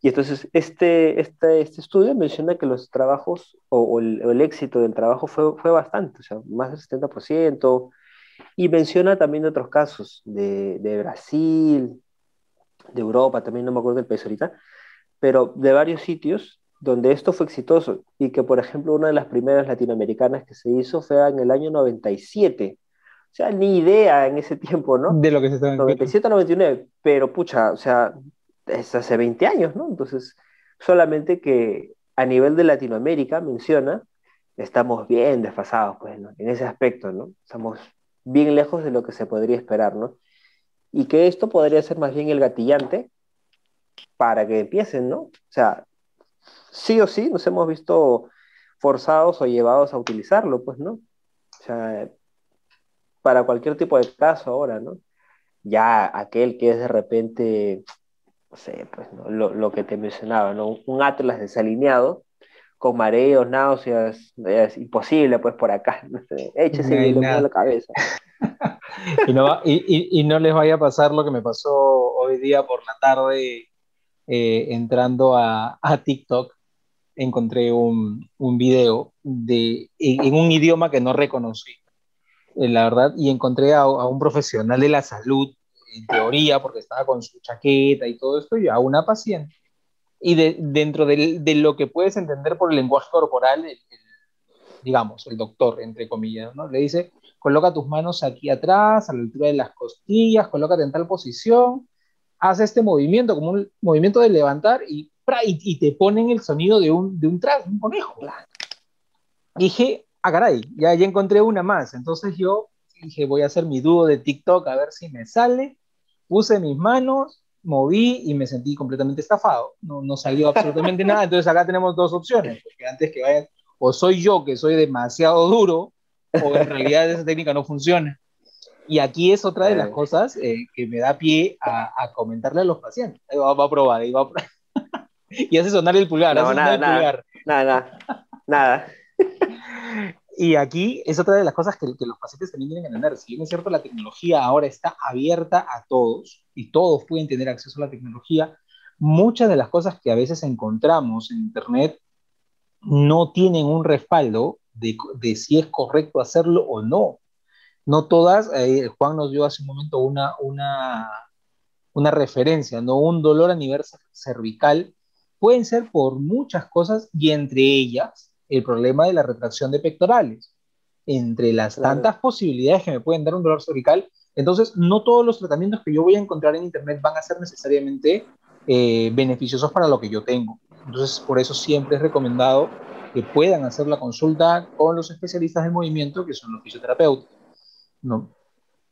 Y entonces este, este, este estudio menciona que los trabajos o, el, éxito del trabajo fue, fue bastante, o sea, más del 70%, y menciona también otros casos de, de Brasil, de Europa, también no me acuerdo del país ahorita, pero de varios sitios donde esto fue exitoso y que, por ejemplo, una de las primeras latinoamericanas que se hizo fue en el año 97. O sea, ni idea en ese tiempo, ¿no? De lo que se estaba 97 99, pero pucha, o sea, es hace 20 años, ¿no? Entonces, solamente que a nivel de Latinoamérica, menciona, estamos bien desfasados, pues, ¿no? En ese aspecto, ¿no? Estamos bien lejos de lo que se podría esperar, ¿no? Y que esto podría ser más bien el gatillante para que empiecen, ¿no? O sea, sí o sí nos hemos visto forzados o llevados a utilizarlo, pues, ¿no? O sea, para cualquier tipo de caso ahora, ¿no? Ya aquel que es de repente, no sé, pues, Lo, lo, que te mencionaba, ¿no? Un atlas desalineado, con mareos, náuseas, es imposible, pues, por acá, ¿no? échese no la cabeza. y, no y, y, no les vaya a pasar lo que me pasó hoy día por la tarde eh, entrando a, TikTok encontré un, video de, en, un idioma que no reconocí, eh, la verdad, y encontré a, un profesional de la salud, en teoría, porque estaba con su chaqueta y todo esto, y a una paciente. Y de, dentro de, de, lo que puedes entender por el lenguaje corporal, digamos, el doctor, entre comillas, ¿no? Le dice, coloca tus manos aquí atrás, a la altura de las costillas, colócate en tal posición, haz este movimiento, como un movimiento de levantar y y, te ponen el sonido de un, de un, un conejo. dije, ah, caray, ya, ya encontré una más. Entonces yo dije, voy a hacer mi dúo de TikTok a ver si me sale. Puse mis manos, moví y me sentí completamente estafado. No, no salió absolutamente nada. Entonces acá tenemos dos opciones, porque antes que vayan, o soy yo que soy demasiado duro, o en realidad esa técnica no funciona. Y aquí es otra de las cosas eh, que me da pie a, a, comentarle a los pacientes. Va, va a probar, ahí va a probar. y hace sonar el pulgar. No, nada, nada, nada, nada, Y aquí es otra de las cosas que, que, los pacientes también tienen que entender. Si bien es cierto, la tecnología ahora está abierta a todos y todos pueden tener acceso a la tecnología, muchas de las cosas que a veces encontramos en Internet no tienen un respaldo de, de si es correcto hacerlo o no. No todas, eh, Juan nos dio hace un momento una, una, una referencia, no un dolor a nivel cervical pueden ser por muchas cosas y entre ellas el problema de la retracción de pectorales. Entre las tantas posibilidades que me pueden dar un dolor cervical, entonces no todos los tratamientos que yo voy a encontrar en Internet van a ser necesariamente eh, beneficiosos para lo que yo tengo. Entonces, por eso siempre es recomendado que puedan hacer la consulta con los especialistas del movimiento, que son los fisioterapeutas. ¿No?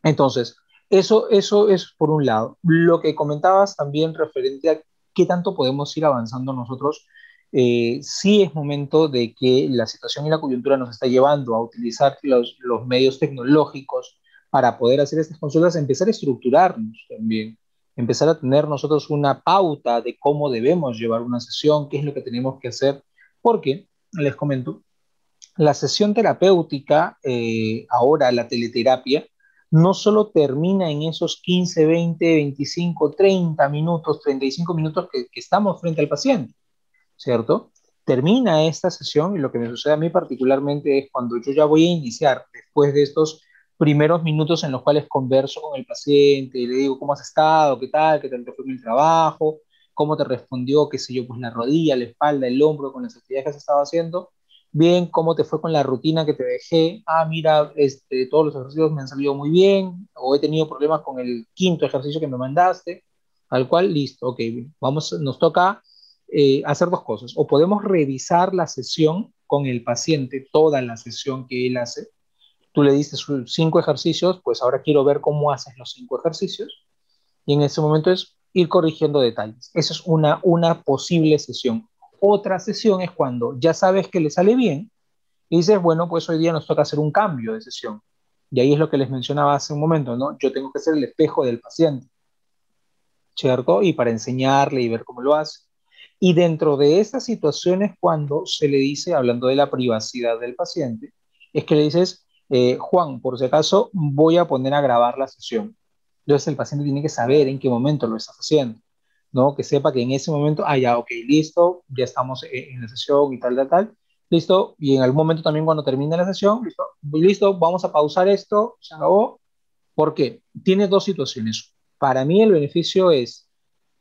Entonces, eso, eso es por un lado. Lo que comentabas también referente a qué tanto podemos ir avanzando nosotros. Eh, sí es momento de que la situación y la coyuntura nos está llevando a utilizar los, los medios tecnológicos para poder hacer estas consultas, empezar a estructurarnos también, empezar a tener nosotros una pauta de cómo debemos llevar una sesión, qué es lo que tenemos que hacer, porque, les comento, la sesión terapéutica, eh, ahora la teleterapia, no solo termina en esos 15, 20, 25, 30 minutos, 35 minutos que, estamos frente al paciente, ¿cierto? Termina esta sesión y lo que me sucede a mí particularmente es cuando yo ya voy a iniciar, después de estos primeros minutos en los cuales converso con el paciente, le digo cómo has estado, qué tal, qué tal te fue el trabajo, cómo te respondió, qué sé yo, pues la rodilla, la espalda, el hombro, con las actividades que has estado haciendo, bien, ¿cómo te fue con la rutina que te dejé? Ah, mira, este, todos los ejercicios me han salido muy bien, o he tenido problemas con el quinto ejercicio que me mandaste, al cual, listo, ok, vamos, nos toca eh, hacer dos cosas, o podemos revisar la sesión con el paciente, toda la sesión que él hace, tú le dices cinco ejercicios, pues ahora quiero ver cómo haces los cinco ejercicios, y en ese momento es ir corrigiendo detalles. Esa es una, una posible sesión. Otra sesión es cuando ya sabes que le sale bien Y dices, bueno, pues hoy día nos toca hacer un cambio de sesión. Y ahí es lo que les mencionaba hace un momento, ¿no? Yo tengo que ser el espejo del paciente, ¿cierto? Y para enseñarle y ver cómo lo hace. Y dentro de estas situaciones, cuando se le dice, hablando de la privacidad del paciente, es que le dices, eh, Juan, por si acaso, voy a poner a grabar la sesión. Entonces el paciente tiene que saber en qué momento lo estás haciendo, ¿no? Que sepa que en ese momento, ah, ya, ok, listo, ya estamos en la sesión y tal, tal, tal listo, y en algún momento también cuando termine la sesión, listo, listo, vamos a pausar esto, se acabó, porque tiene dos situaciones. Para mí el beneficio es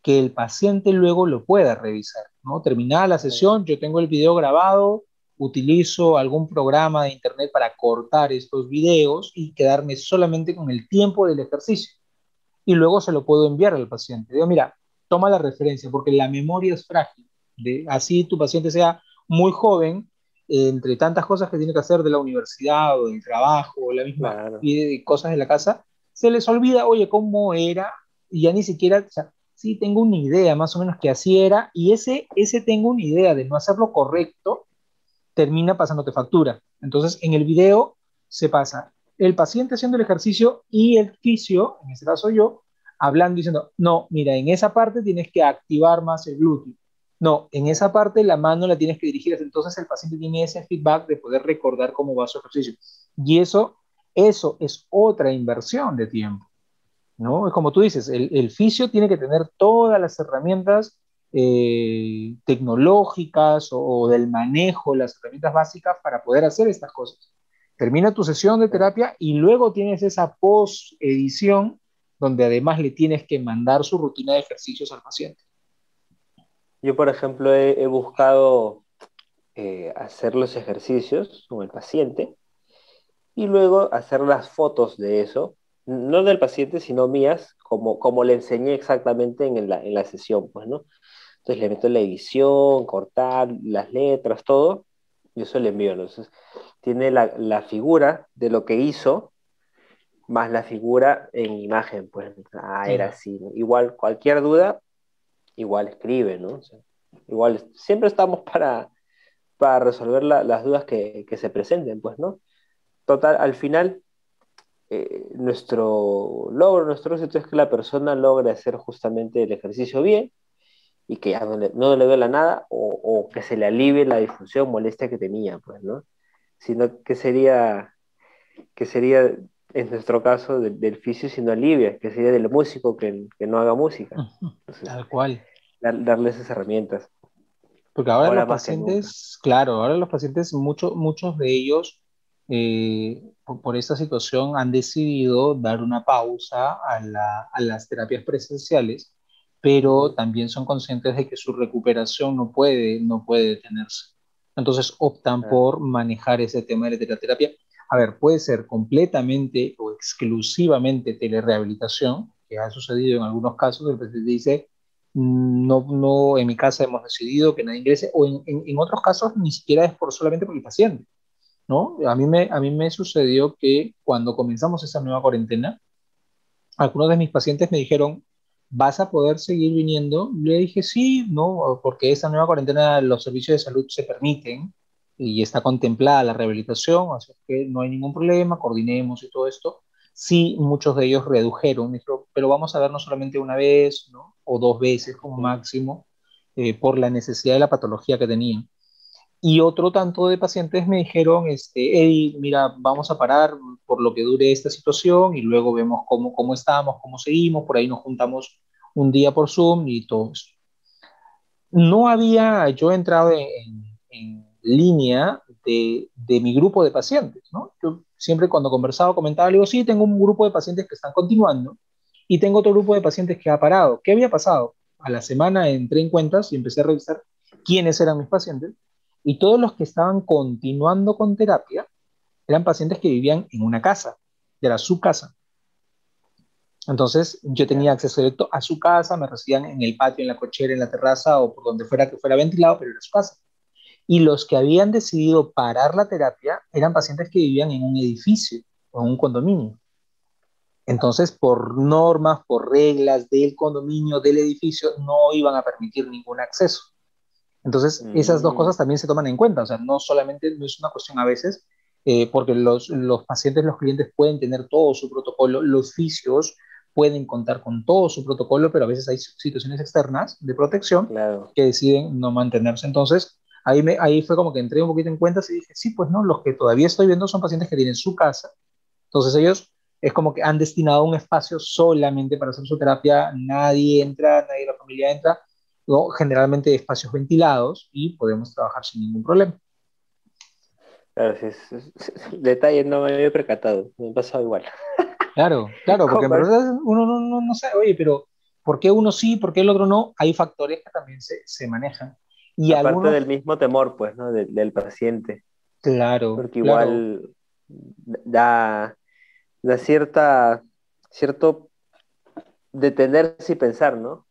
que el paciente luego lo pueda revisar, ¿no? Terminada la sesión, yo tengo el video grabado, utilizo algún programa de internet para cortar estos videos y quedarme solamente con el tiempo del ejercicio. Y luego se lo puedo enviar al paciente. Digo, mira, toma la referencia, porque la memoria es frágil. De, así tu paciente sea muy joven, entre tantas cosas que tiene que hacer de la universidad o del trabajo o la misma y cosas de la casa, se les olvida, oye, cómo era, y ya ni siquiera, o sea, sí tengo una idea más o menos que así era, y ese, ese tengo una idea de no hacerlo correcto, termina pasándote factura. Entonces, en el video se pasa el paciente haciendo el ejercicio y el fisio, en este caso yo, hablando diciendo, no, mira, en esa parte tienes que activar más el glúteo no, en esa parte la mano la tienes que dirigir, entonces el paciente tiene ese feedback de poder recordar cómo va su ejercicio. Y eso, eso es otra inversión de tiempo. ¿no? Es como tú dices, el, el fisio tiene que tener todas las herramientas eh, tecnológicas o, del manejo, las herramientas básicas para poder hacer estas cosas. Termina tu sesión de terapia y luego tienes esa post-edición donde además le tienes que mandar su rutina de ejercicios al paciente. Yo, por ejemplo, he, buscado eh, hacer los ejercicios con el paciente y luego hacer las fotos de eso, no del paciente, sino mías, como, como le enseñé exactamente en la, en la sesión, pues, ¿no? Entonces le meto la edición, cortar las letras, todo, y eso le envío. Entonces, tiene la, la figura de lo que hizo, más la figura en imagen, pues, ah, era así. Igual, cualquier duda, igual escribe, ¿no? igual siempre estamos para, para resolver las dudas que, se presenten, pues, ¿no? Total, al final, eh, nuestro logro, nuestro éxito es que la persona logre hacer justamente el ejercicio bien y que ya no le, no le duela nada o, que se le alivie la disfunción, molestia que tenía, pues, ¿no? Sino que sería, que sería en nuestro caso del fisio, sino alivia, que sería del músico que, que no haga música. Tal cual darles esas herramientas. Porque ahora, los pacientes, claro, ahora los pacientes, muchos muchos de ellos, eh, por, esta situación, han decidido dar una pausa a, las terapias presenciales, pero también son conscientes de que su recuperación no puede, no puede detenerse. Entonces optan por manejar ese tema de la terapia. A ver, puede ser completamente o exclusivamente telerehabilitación, que ha sucedido en algunos casos, el paciente dice, no, no en mi casa hemos decidido que nadie ingrese, o en, en, otros casos ni siquiera es por solamente por el paciente, ¿no? A mí, me, a mí me sucedió que cuando comenzamos esa nueva cuarentena, algunos de mis pacientes me dijeron, ¿vas a poder seguir viniendo? Le dije, sí, no, porque esa nueva cuarentena los servicios de salud se permiten y está contemplada la rehabilitación, así que no hay ningún problema, coordinemos y todo esto sí muchos de ellos redujeron, pero vamos a vernos solamente una vez ¿no? o dos veces como máximo eh, por la necesidad de la patología que tenían. Y otro tanto de pacientes me dijeron, este, mira, vamos a parar por lo que dure esta situación y luego vemos cómo, cómo estamos, cómo seguimos, por ahí nos juntamos un día por Zoom y todo eso. No había, yo he entrado en, en línea de, de, mi grupo de pacientes, ¿no? Yo siempre cuando conversaba, comentaba, le digo, sí, tengo un grupo de pacientes que están continuando y tengo otro grupo de pacientes que ha parado. ¿Qué había pasado? A la semana entré en cuentas y empecé a revisar quiénes eran mis pacientes y todos los que estaban continuando con terapia eran pacientes que vivían en una casa, era su casa. Entonces yo tenía acceso directo a su casa, me recibían en el patio, en la cochera, en la terraza o por donde fuera que fuera ventilado, pero era su casa y los que habían decidido parar la terapia eran pacientes que vivían en un edificio o en un condominio. Entonces, por normas, por reglas del condominio, del edificio, no iban a permitir ningún acceso. Entonces, esas dos cosas mm. también se toman en cuenta, o sea, no solamente no es una cuestión a veces, eh, porque los, los pacientes, los clientes pueden tener todo su protocolo, los fisios pueden contar con todo su protocolo, pero a veces hay situaciones externas de protección que deciden no mantenerse. Entonces, ahí, me, ahí fue como que entré un poquito en cuentas y dije, sí, pues no, los que todavía estoy viendo son pacientes que tienen su casa. Entonces ellos es como que han destinado un espacio solamente para hacer su terapia, nadie entra, nadie de la familia entra, o generalmente espacios ventilados y podemos trabajar sin ningún problema. Claro, sí, detalle no me había percatado, me ha pasado igual. Claro, claro, porque en verdad uno no, no, no, sabe, oye, pero ¿por qué uno sí, por qué el otro no? Hay factores que también se, se manejan. Y Aparte del mismo temor, pues, ¿no? del paciente. Claro. Porque igual da, da cierta, cierto detenerse y pensar, ¿no?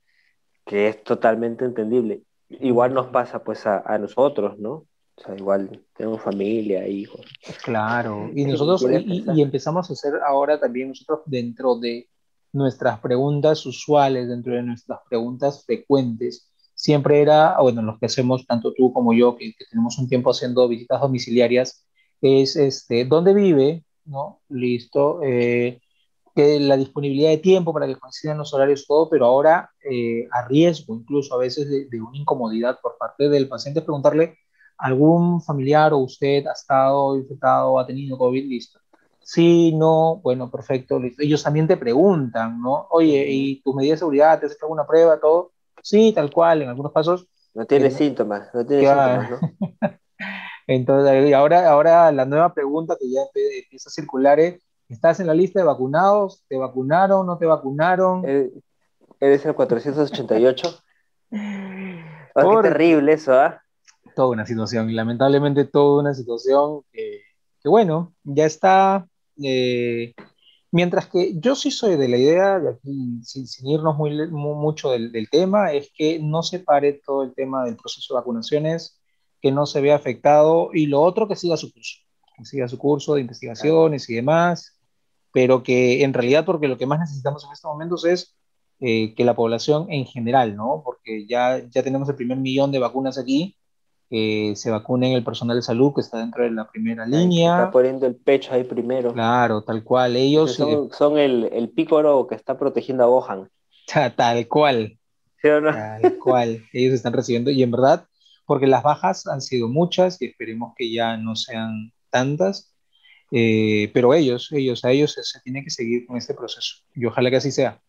Que es totalmente entendible. Igual nos pasa, pues, a, a nosotros, ¿no? O sea, igual tenemos familia, hijos. Claro, y nosotros, y, empezamos a hacer ahora también nosotros dentro de nuestras preguntas usuales, dentro de nuestras preguntas frecuentes, siempre era, bueno, los que hacemos tanto tú como yo, que, tenemos un tiempo haciendo visitas domiciliarias, es, este, ¿dónde vive? ¿No? Listo. Eh, que la disponibilidad de tiempo para que coincidan los horarios, todo, pero ahora eh, a riesgo incluso a veces de, de, una incomodidad por parte del paciente, preguntarle, ¿Algún familiar o usted ha estado infectado, ha tenido COVID? Listo. Sí, no, bueno, perfecto, listo. Ellos también te preguntan, ¿no? Oye, ¿y tu medida de seguridad? ¿Te has hecho alguna prueba? Todo. Sí, tal cual, en algunos casos. No tiene eh, síntomas, no tiene síntomas, ¿no? Entonces, ahora, ahora la nueva pregunta que ya empieza a circular es, ¿estás en la lista de vacunados? ¿Te vacunaron? ¿No te vacunaron? Eh, ¿Eres el 488? Qué terrible eso, ¿ah? toda una situación, y lamentablemente toda una situación que, bueno, ya está. Eh, mientras que yo sí soy de la idea, de aquí, sin, irnos muy, mucho del, tema, es que no se pare todo el tema del proceso de vacunaciones, que no se vea afectado, y lo otro que siga su curso, que siga su curso de investigaciones y demás, pero que en realidad, porque lo que más necesitamos en estos momentos es eh, que la población en general, ¿no? Porque ya, ya tenemos el primer millón de vacunas aquí, que se vacunen el personal de salud que está dentro de la primera línea. Está poniendo el pecho ahí primero. Claro, tal cual. Ellos son, el, el pícoro que está protegiendo a Gohan. Tal cual. ¿Sí o no? Tal cual. Ellos están recibiendo, y en verdad, porque las bajas han sido muchas y esperemos que ya no sean tantas. Eh, pero ellos, ellos, a ellos se, se tiene que seguir con este proceso. Y ojalá que así sea.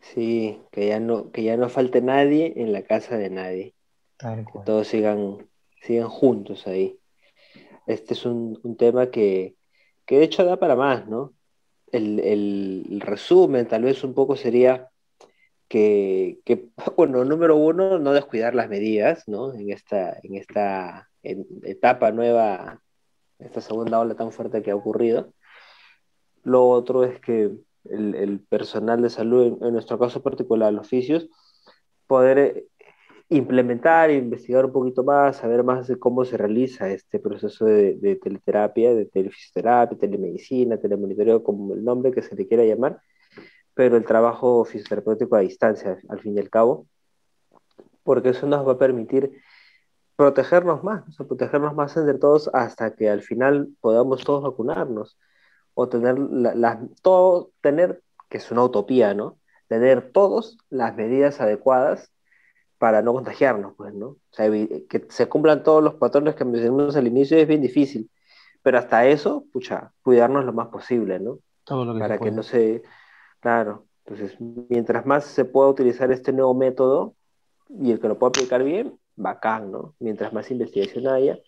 Sí, que ya no, que ya no falte nadie en la casa de nadie que todos sigan, sigan juntos ahí. Este es un, tema que, de hecho da para más, ¿no? El, resumen tal vez un poco sería que, bueno, número uno, no descuidar las medidas, ¿no? En esta, en esta etapa nueva, esta segunda ola tan fuerte que ha ocurrido. Lo otro es que el, personal de salud, en, en, nuestro caso particular, los oficios, poder implementar investigar un poquito más, saber más de cómo se realiza este proceso de, teleterapia, de telefisioterapia, telemedicina, telemonitoreo, como el nombre que se le quiera llamar, pero el trabajo fisioterapéutico a distancia, al fin y al cabo, porque eso nos va a permitir protegernos más, o protegernos más entre todos hasta que al final podamos todos vacunarnos o tener, la, todo, tener, que es una utopía, ¿no? Tener todos las medidas adecuadas para no contagiarnos, pues, ¿no? O sea, que se cumplan todos los patrones que mencionamos al inicio es bien difícil, pero hasta eso, pucha, cuidarnos lo más posible, ¿no? Todo lo que para que no se... Claro, entonces, mientras más se pueda utilizar este nuevo método y el que lo pueda aplicar bien, bacán, ¿no? Mientras más investigación haya,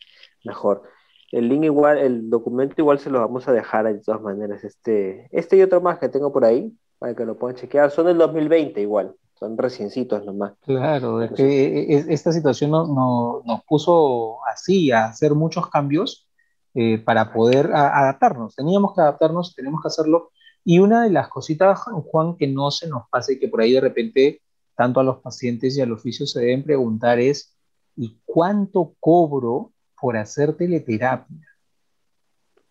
mejor. El link igual, el documento igual se lo vamos a dejar de todas maneras. Este, este y otro más que tengo por ahí, para que lo puedan chequear. Son del 2020 igual son reciencitos nomás. Claro, es que e, e, esta situación no, nos puso así, a hacer muchos cambios eh, para poder adaptarnos. Teníamos que adaptarnos, tenemos que hacerlo. Y una de las cositas, Juan, que no se nos pase, que por ahí de repente tanto a los pacientes y al oficio se deben preguntar es, ¿y cuánto cobro por hacer teleterapia?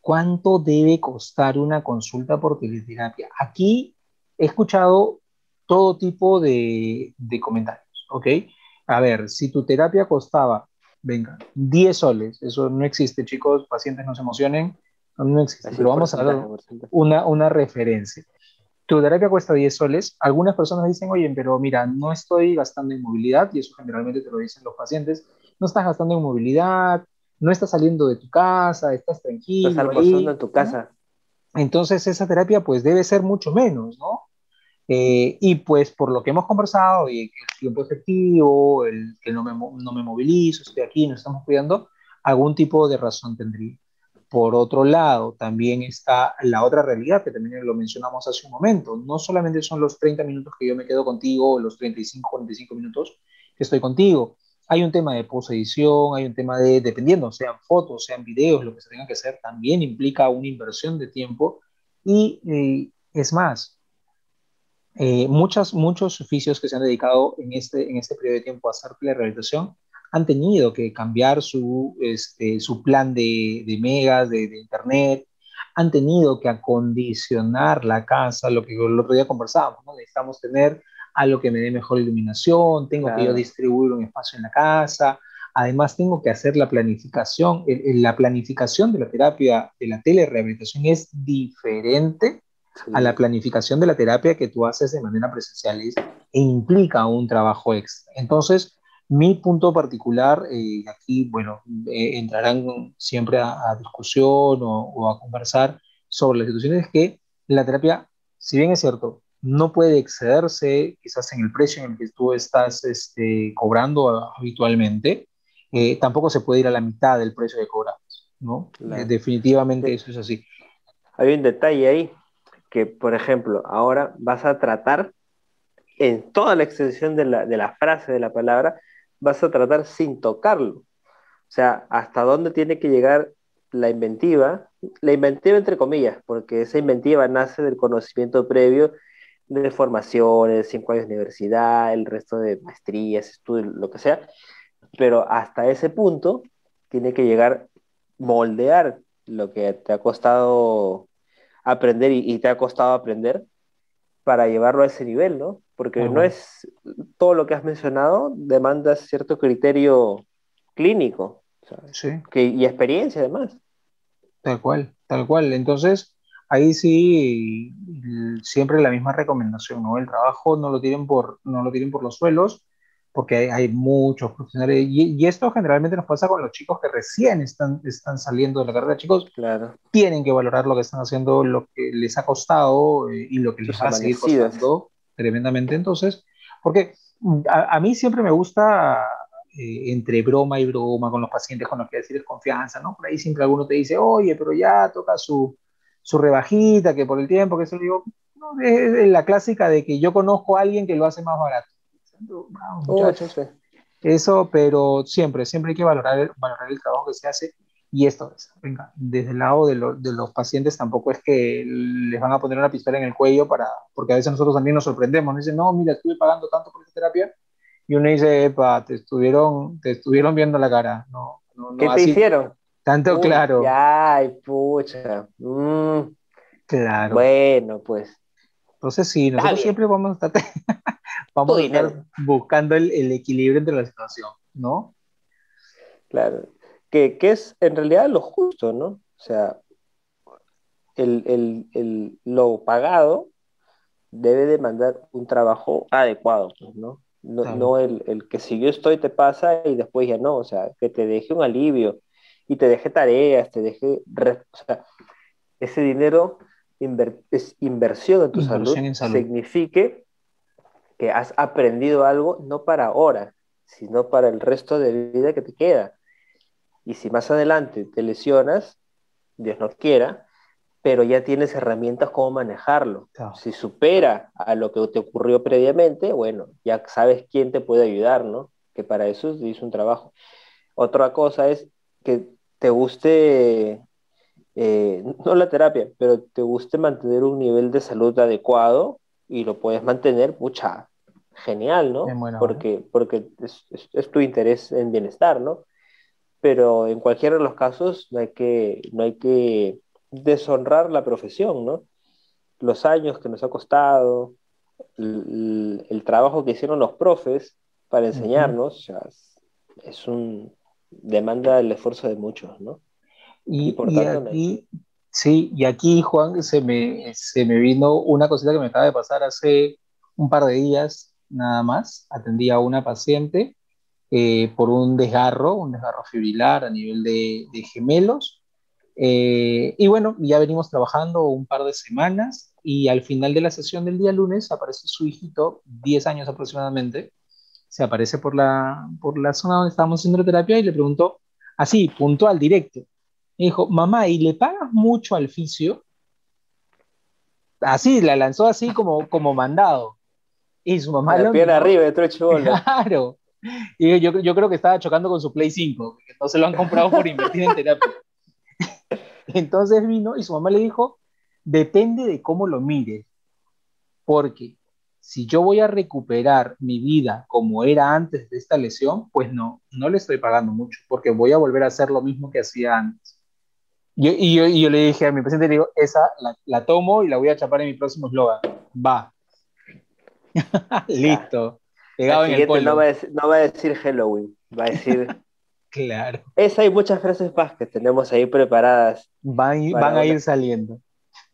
¿Cuánto debe costar una consulta por teleterapia? Aquí he escuchado todo tipo de, comentarios, ¿ok? A ver, si tu terapia costaba, venga, 10 soles, eso no existe, chicos, pacientes no se emocionen, no existe, pero vamos a dar una, una referencia. Tu terapia cuesta 10 soles, algunas personas dicen, oye, pero mira, no estoy gastando en movilidad, y eso generalmente te lo dicen los pacientes, no estás gastando en movilidad, no estás saliendo de tu casa, estás tranquilo. Estás almorzando en tu casa. Entonces esa terapia pues debe ser mucho menos, ¿no? Eh, y pues por lo que hemos conversado y el tiempo efectivo, el que no me, no me movilizo, estoy aquí, nos estamos cuidando, algún tipo de razón tendría. Por otro lado, también está la otra realidad que también lo mencionamos hace un momento. No solamente son los 30 minutos que yo me quedo contigo, los 35, 45 minutos que estoy contigo. Hay un tema de posedición, hay un tema de, dependiendo, sean fotos, sean videos, lo que se tenga que hacer, también implica una inversión de tiempo. Y eh, es más, eh, muchos oficios que se han dedicado en este, en este periodo de tiempo a hacer la rehabilitación han tenido que cambiar su, este, su plan de, de megas, de, internet, han tenido que acondicionar la casa, lo que el otro día conversábamos, ¿no? necesitamos tener algo que me dé mejor iluminación, tengo que yo distribuir un espacio en la casa, además tengo que hacer la planificación, la planificación de la terapia, de la telerehabilitación es diferente a la planificación de la terapia que tú haces de manera presencial e implica un trabajo extra. Entonces, mi punto particular, eh, aquí, bueno, eh, entrarán siempre a, discusión o, a conversar sobre las situaciones que la terapia, si bien es cierto, no puede excederse quizás en el precio en el que tú estás este, cobrando habitualmente, eh, tampoco se puede ir a la mitad del precio que cobramos, ¿no? definitivamente eso es así. Hay un detalle ahí, que, por ejemplo, ahora vas a tratar en toda la extensión de la, de la frase, de la palabra, vas a tratar sin tocarlo. O sea, hasta dónde tiene que llegar la inventiva, la inventiva entre comillas, porque esa inventiva nace del conocimiento previo de formaciones, cinco años de universidad, el resto de maestrías, estudios, lo que sea, pero hasta ese punto tiene que llegar moldear lo que te ha costado aprender y, te ha costado aprender para llevarlo a ese nivel, ¿no? Porque no es todo lo que has mencionado demanda cierto criterio clínico sí. que, y experiencia además. Tal cual, tal cual. Entonces, ahí sí, siempre la misma recomendación, ¿no? El trabajo no lo tiren por, no lo tiren por los suelos, porque hay, muchos profesionales, y, esto generalmente nos pasa con los chicos que recién están, están saliendo de la carrera. Chicos, claro. tienen que valorar lo que están haciendo, lo que les ha costado eh, y lo que les va a seguir costando tremendamente. Entonces, porque a, mí siempre me gusta, eh, entre broma y broma con los pacientes, con los que decir confianza, ¿no? Por ahí siempre alguno te dice, oye, pero ya toca su, su rebajita, que por el tiempo, que eso digo, no, es la clásica de que yo conozco a alguien que lo hace más barato muchachos. Eso, pero siempre, siempre hay que valorar, valorar el trabajo que se hace. Y esto es, venga, desde el lado de, de, los pacientes tampoco es que les van a poner una pistola en el cuello para, porque a veces nosotros también nos sorprendemos, nos dicen, no, mira, estuve pagando tanto por esta terapia, y uno dice, epa, te estuvieron, te estuvieron viendo la cara, no, no, ¿Qué te hicieron? Tanto claro. Ay, pucha. Mm. Claro. Bueno, pues. Entonces sí, nosotros siempre vamos a estar vamos a estar buscando el, equilibrio entre la situación, ¿no? Claro, que, es en realidad lo justo, ¿no? O sea, el, lo pagado debe demandar un trabajo adecuado, pues, ¿no? No, el, que si yo estoy te pasa y después ya no, o sea, que te deje un alivio y te deje tareas, te deje, o sea, ese dinero es inversión en tu salud, en salud, signifique que has aprendido algo no para ahora, sino para el resto de vida que te queda. Y si más adelante te lesionas, Dios no quiera, pero ya tienes herramientas como manejarlo. Si supera a lo que te ocurrió previamente, bueno, ya sabes quién te puede ayudar, ¿no? Que para eso hizo un trabajo. Otra cosa es que te guste, eh, no la terapia, pero te guste mantener un nivel de salud adecuado y lo puedes mantener, mucha, genial, ¿no? porque porque es, tu interés en bienestar, ¿no? Pero en cualquiera de los casos no hay que, no hay que deshonrar la profesión, ¿no? Los años que nos ha costado, el, trabajo que hicieron los profes para enseñarnos, es un demanda el esfuerzo de muchos, ¿no? Y, aquí, sí, y aquí, Juan, se me, se me vino una cosita que me acaba de pasar hace un par de días, nada más. Atendí a una paciente eh, por un desgarro, un desgarro fibrilar a nivel de, gemelos. Eh, y bueno, ya venimos trabajando un par de semanas y al final de la sesión del día lunes aparece su hijito, 10 años aproximadamente, se aparece por la, por la zona donde estábamos haciendo terapia y le preguntó, así, puntual, directo, me dijo, mamá, ¿y le pagas mucho al fisio? Así, la lanzó así como, como mandado. Y su mamá... La pierna arriba, de Claro. Y yo, yo creo que estaba chocando con su Play 5, que no se lo han comprado por invertir en terapia. Entonces vino y su mamá le dijo, depende de cómo lo mires, porque si yo voy a recuperar mi vida como era antes de esta lesión, pues no, no le estoy pagando mucho, porque voy a volver a hacer lo mismo que hacía antes. Y, yo, le dije a mi paciente, le digo, esa la, tomo y la voy a chapar en mi próximo eslogan. Va. Listo. Pegado en el No, va decir, no va a decir Halloween, va a decir Claro. Esa hay muchas frases más que tenemos ahí preparadas. Van, van a ir saliendo.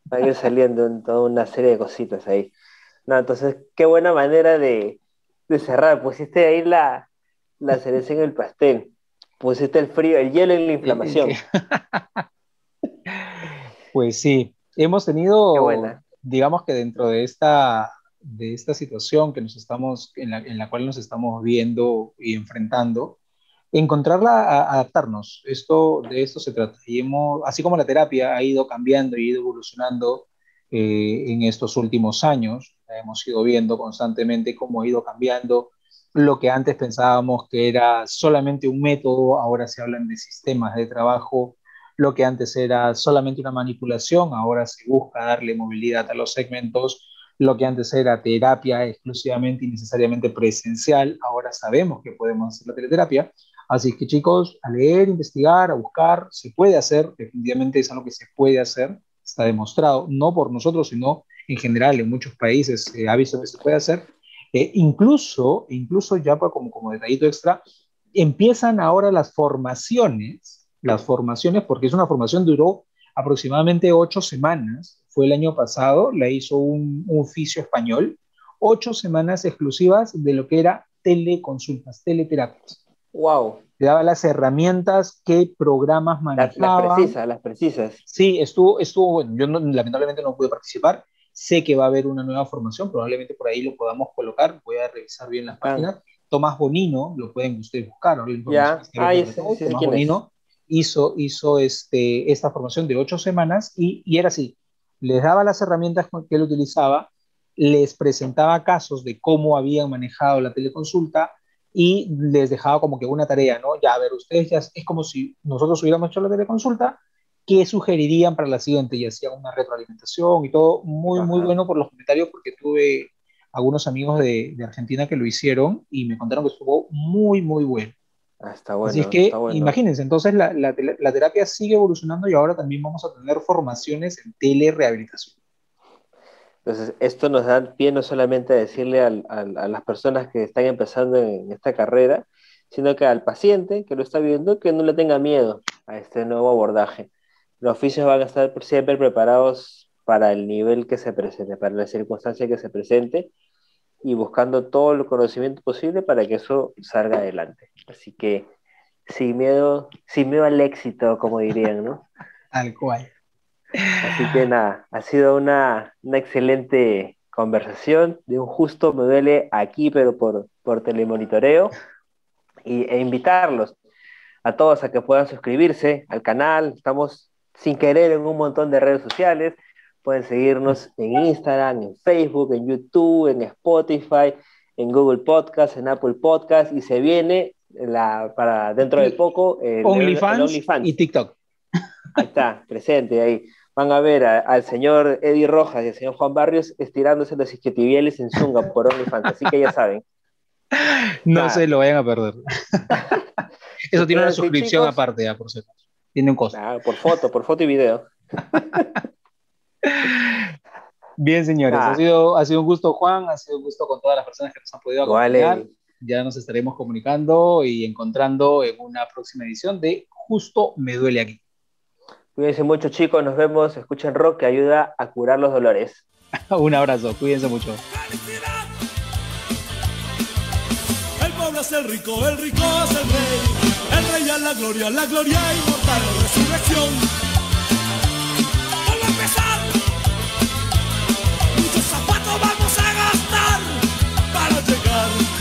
Van a ir saliendo en toda una serie de cositas ahí. No, entonces, qué buena manera de, cerrar. Pusiste ahí la, la cereza en el pastel. Pusiste el frío, el hielo en la inflamación. pues sí, hemos tenido, digamos que dentro de esta, de esta situación que nos estamos, en la, en la cual nos estamos viendo y enfrentando, encontrarla, adaptarnos. Esto, de esto se trata. Y hemos, así como la terapia ha ido cambiando y ido evolucionando eh, en estos últimos años, hemos ido viendo constantemente cómo ha ido cambiando. Lo que antes pensábamos que era solamente un método, ahora se hablan de sistemas de trabajo. Lo que antes era solamente una manipulación, ahora se busca darle movilidad a los segmentos. Lo que antes era terapia exclusivamente y necesariamente presencial, ahora sabemos que podemos hacer la teleterapia. Así que chicos, a leer, investigar, a buscar, se puede hacer, definitivamente es algo que se puede hacer, está demostrado, no por nosotros, sino en general en muchos países se ha visto que se puede hacer. Eh, incluso, incluso ya como, como detallito extra, empiezan ahora las formaciones, las formaciones, porque es una formación duró aproximadamente ocho semanas, fue el año pasado, la hizo un, un oficio español, ocho semanas exclusivas de lo que era teleconsultas, teleterapias. Wow. Te daba las herramientas, qué programas manejaba. Las, precisas, las precisas. Sí, estuvo, estuvo bueno. Yo lamentablemente no pude participar. Sé que va a haber una nueva formación, probablemente por ahí lo podamos colocar. Voy a revisar bien las ah. páginas. Tomás Bonino, lo pueden ustedes buscar. Ya, ah, Tomás Bonino hizo, hizo este, esta formación de ocho semanas y, y era así. Les daba las herramientas que él utilizaba, les presentaba casos de cómo habían manejado la teleconsulta, y les dejaba como que una tarea, ¿no? Ya, a ver, ustedes ya es como si nosotros hubiéramos hecho la teleconsulta, ¿qué sugerirían para la siguiente? Y hacían una retroalimentación y todo muy, muy bueno por los comentarios porque tuve algunos amigos de, de, Argentina que lo hicieron y me contaron que estuvo muy, muy bueno. Ah, está bueno. Así es que imagínense, entonces la, la, la terapia sigue evolucionando y ahora también vamos a tener formaciones en telerehabilitación. Entonces, esto nos da pie no solamente a decirle a las personas que están empezando en esta carrera, sino que al paciente que lo está viendo, que no le tenga miedo a este nuevo abordaje. Los oficios van a estar siempre preparados para el nivel que se presente, para la circunstancia que se presente y buscando todo el conocimiento posible para que eso salga adelante. Así que sin miedo, sin miedo al éxito, como dirían, ¿no? Al cual. Así que nada, ha sido una, excelente conversación. De un justo me duele aquí, pero por, por telemonitoreo. Y, e invitarlos a todos a que puedan suscribirse al canal. Estamos sin querer en un montón de redes sociales. Pueden seguirnos en Instagram, en Facebook, en YouTube, en Spotify, en Google Podcast, en Apple Podcast. Y se viene la, para dentro de poco el OnlyFans y TikTok. Ahí está, presente ahí van a ver al señor Eddie Rojas y al señor Juan Barrios estirándose los isquiotibiales en Zunga por OnlyFans, así que ya saben. No se lo vayan a perder. Eso tiene una suscripción aparte, ya, por cierto. Tiene un costo. por foto, por foto y video. Bien, señores. Ha, sido, ha sido un gusto, Juan. Ha sido un gusto con todas las personas que nos han podido acompañar. Ya nos estaremos comunicando y encontrando en una próxima edición de Justo Me Duele Aquí. Cuídense mucho chicos, nos vemos, escuchen rock que ayuda a curar los dolores. Un abrazo, cuídense mucho. El pueblo es el rico, el rico es el rey. El rey a la gloria, la gloria inmortal, resurrección. buscar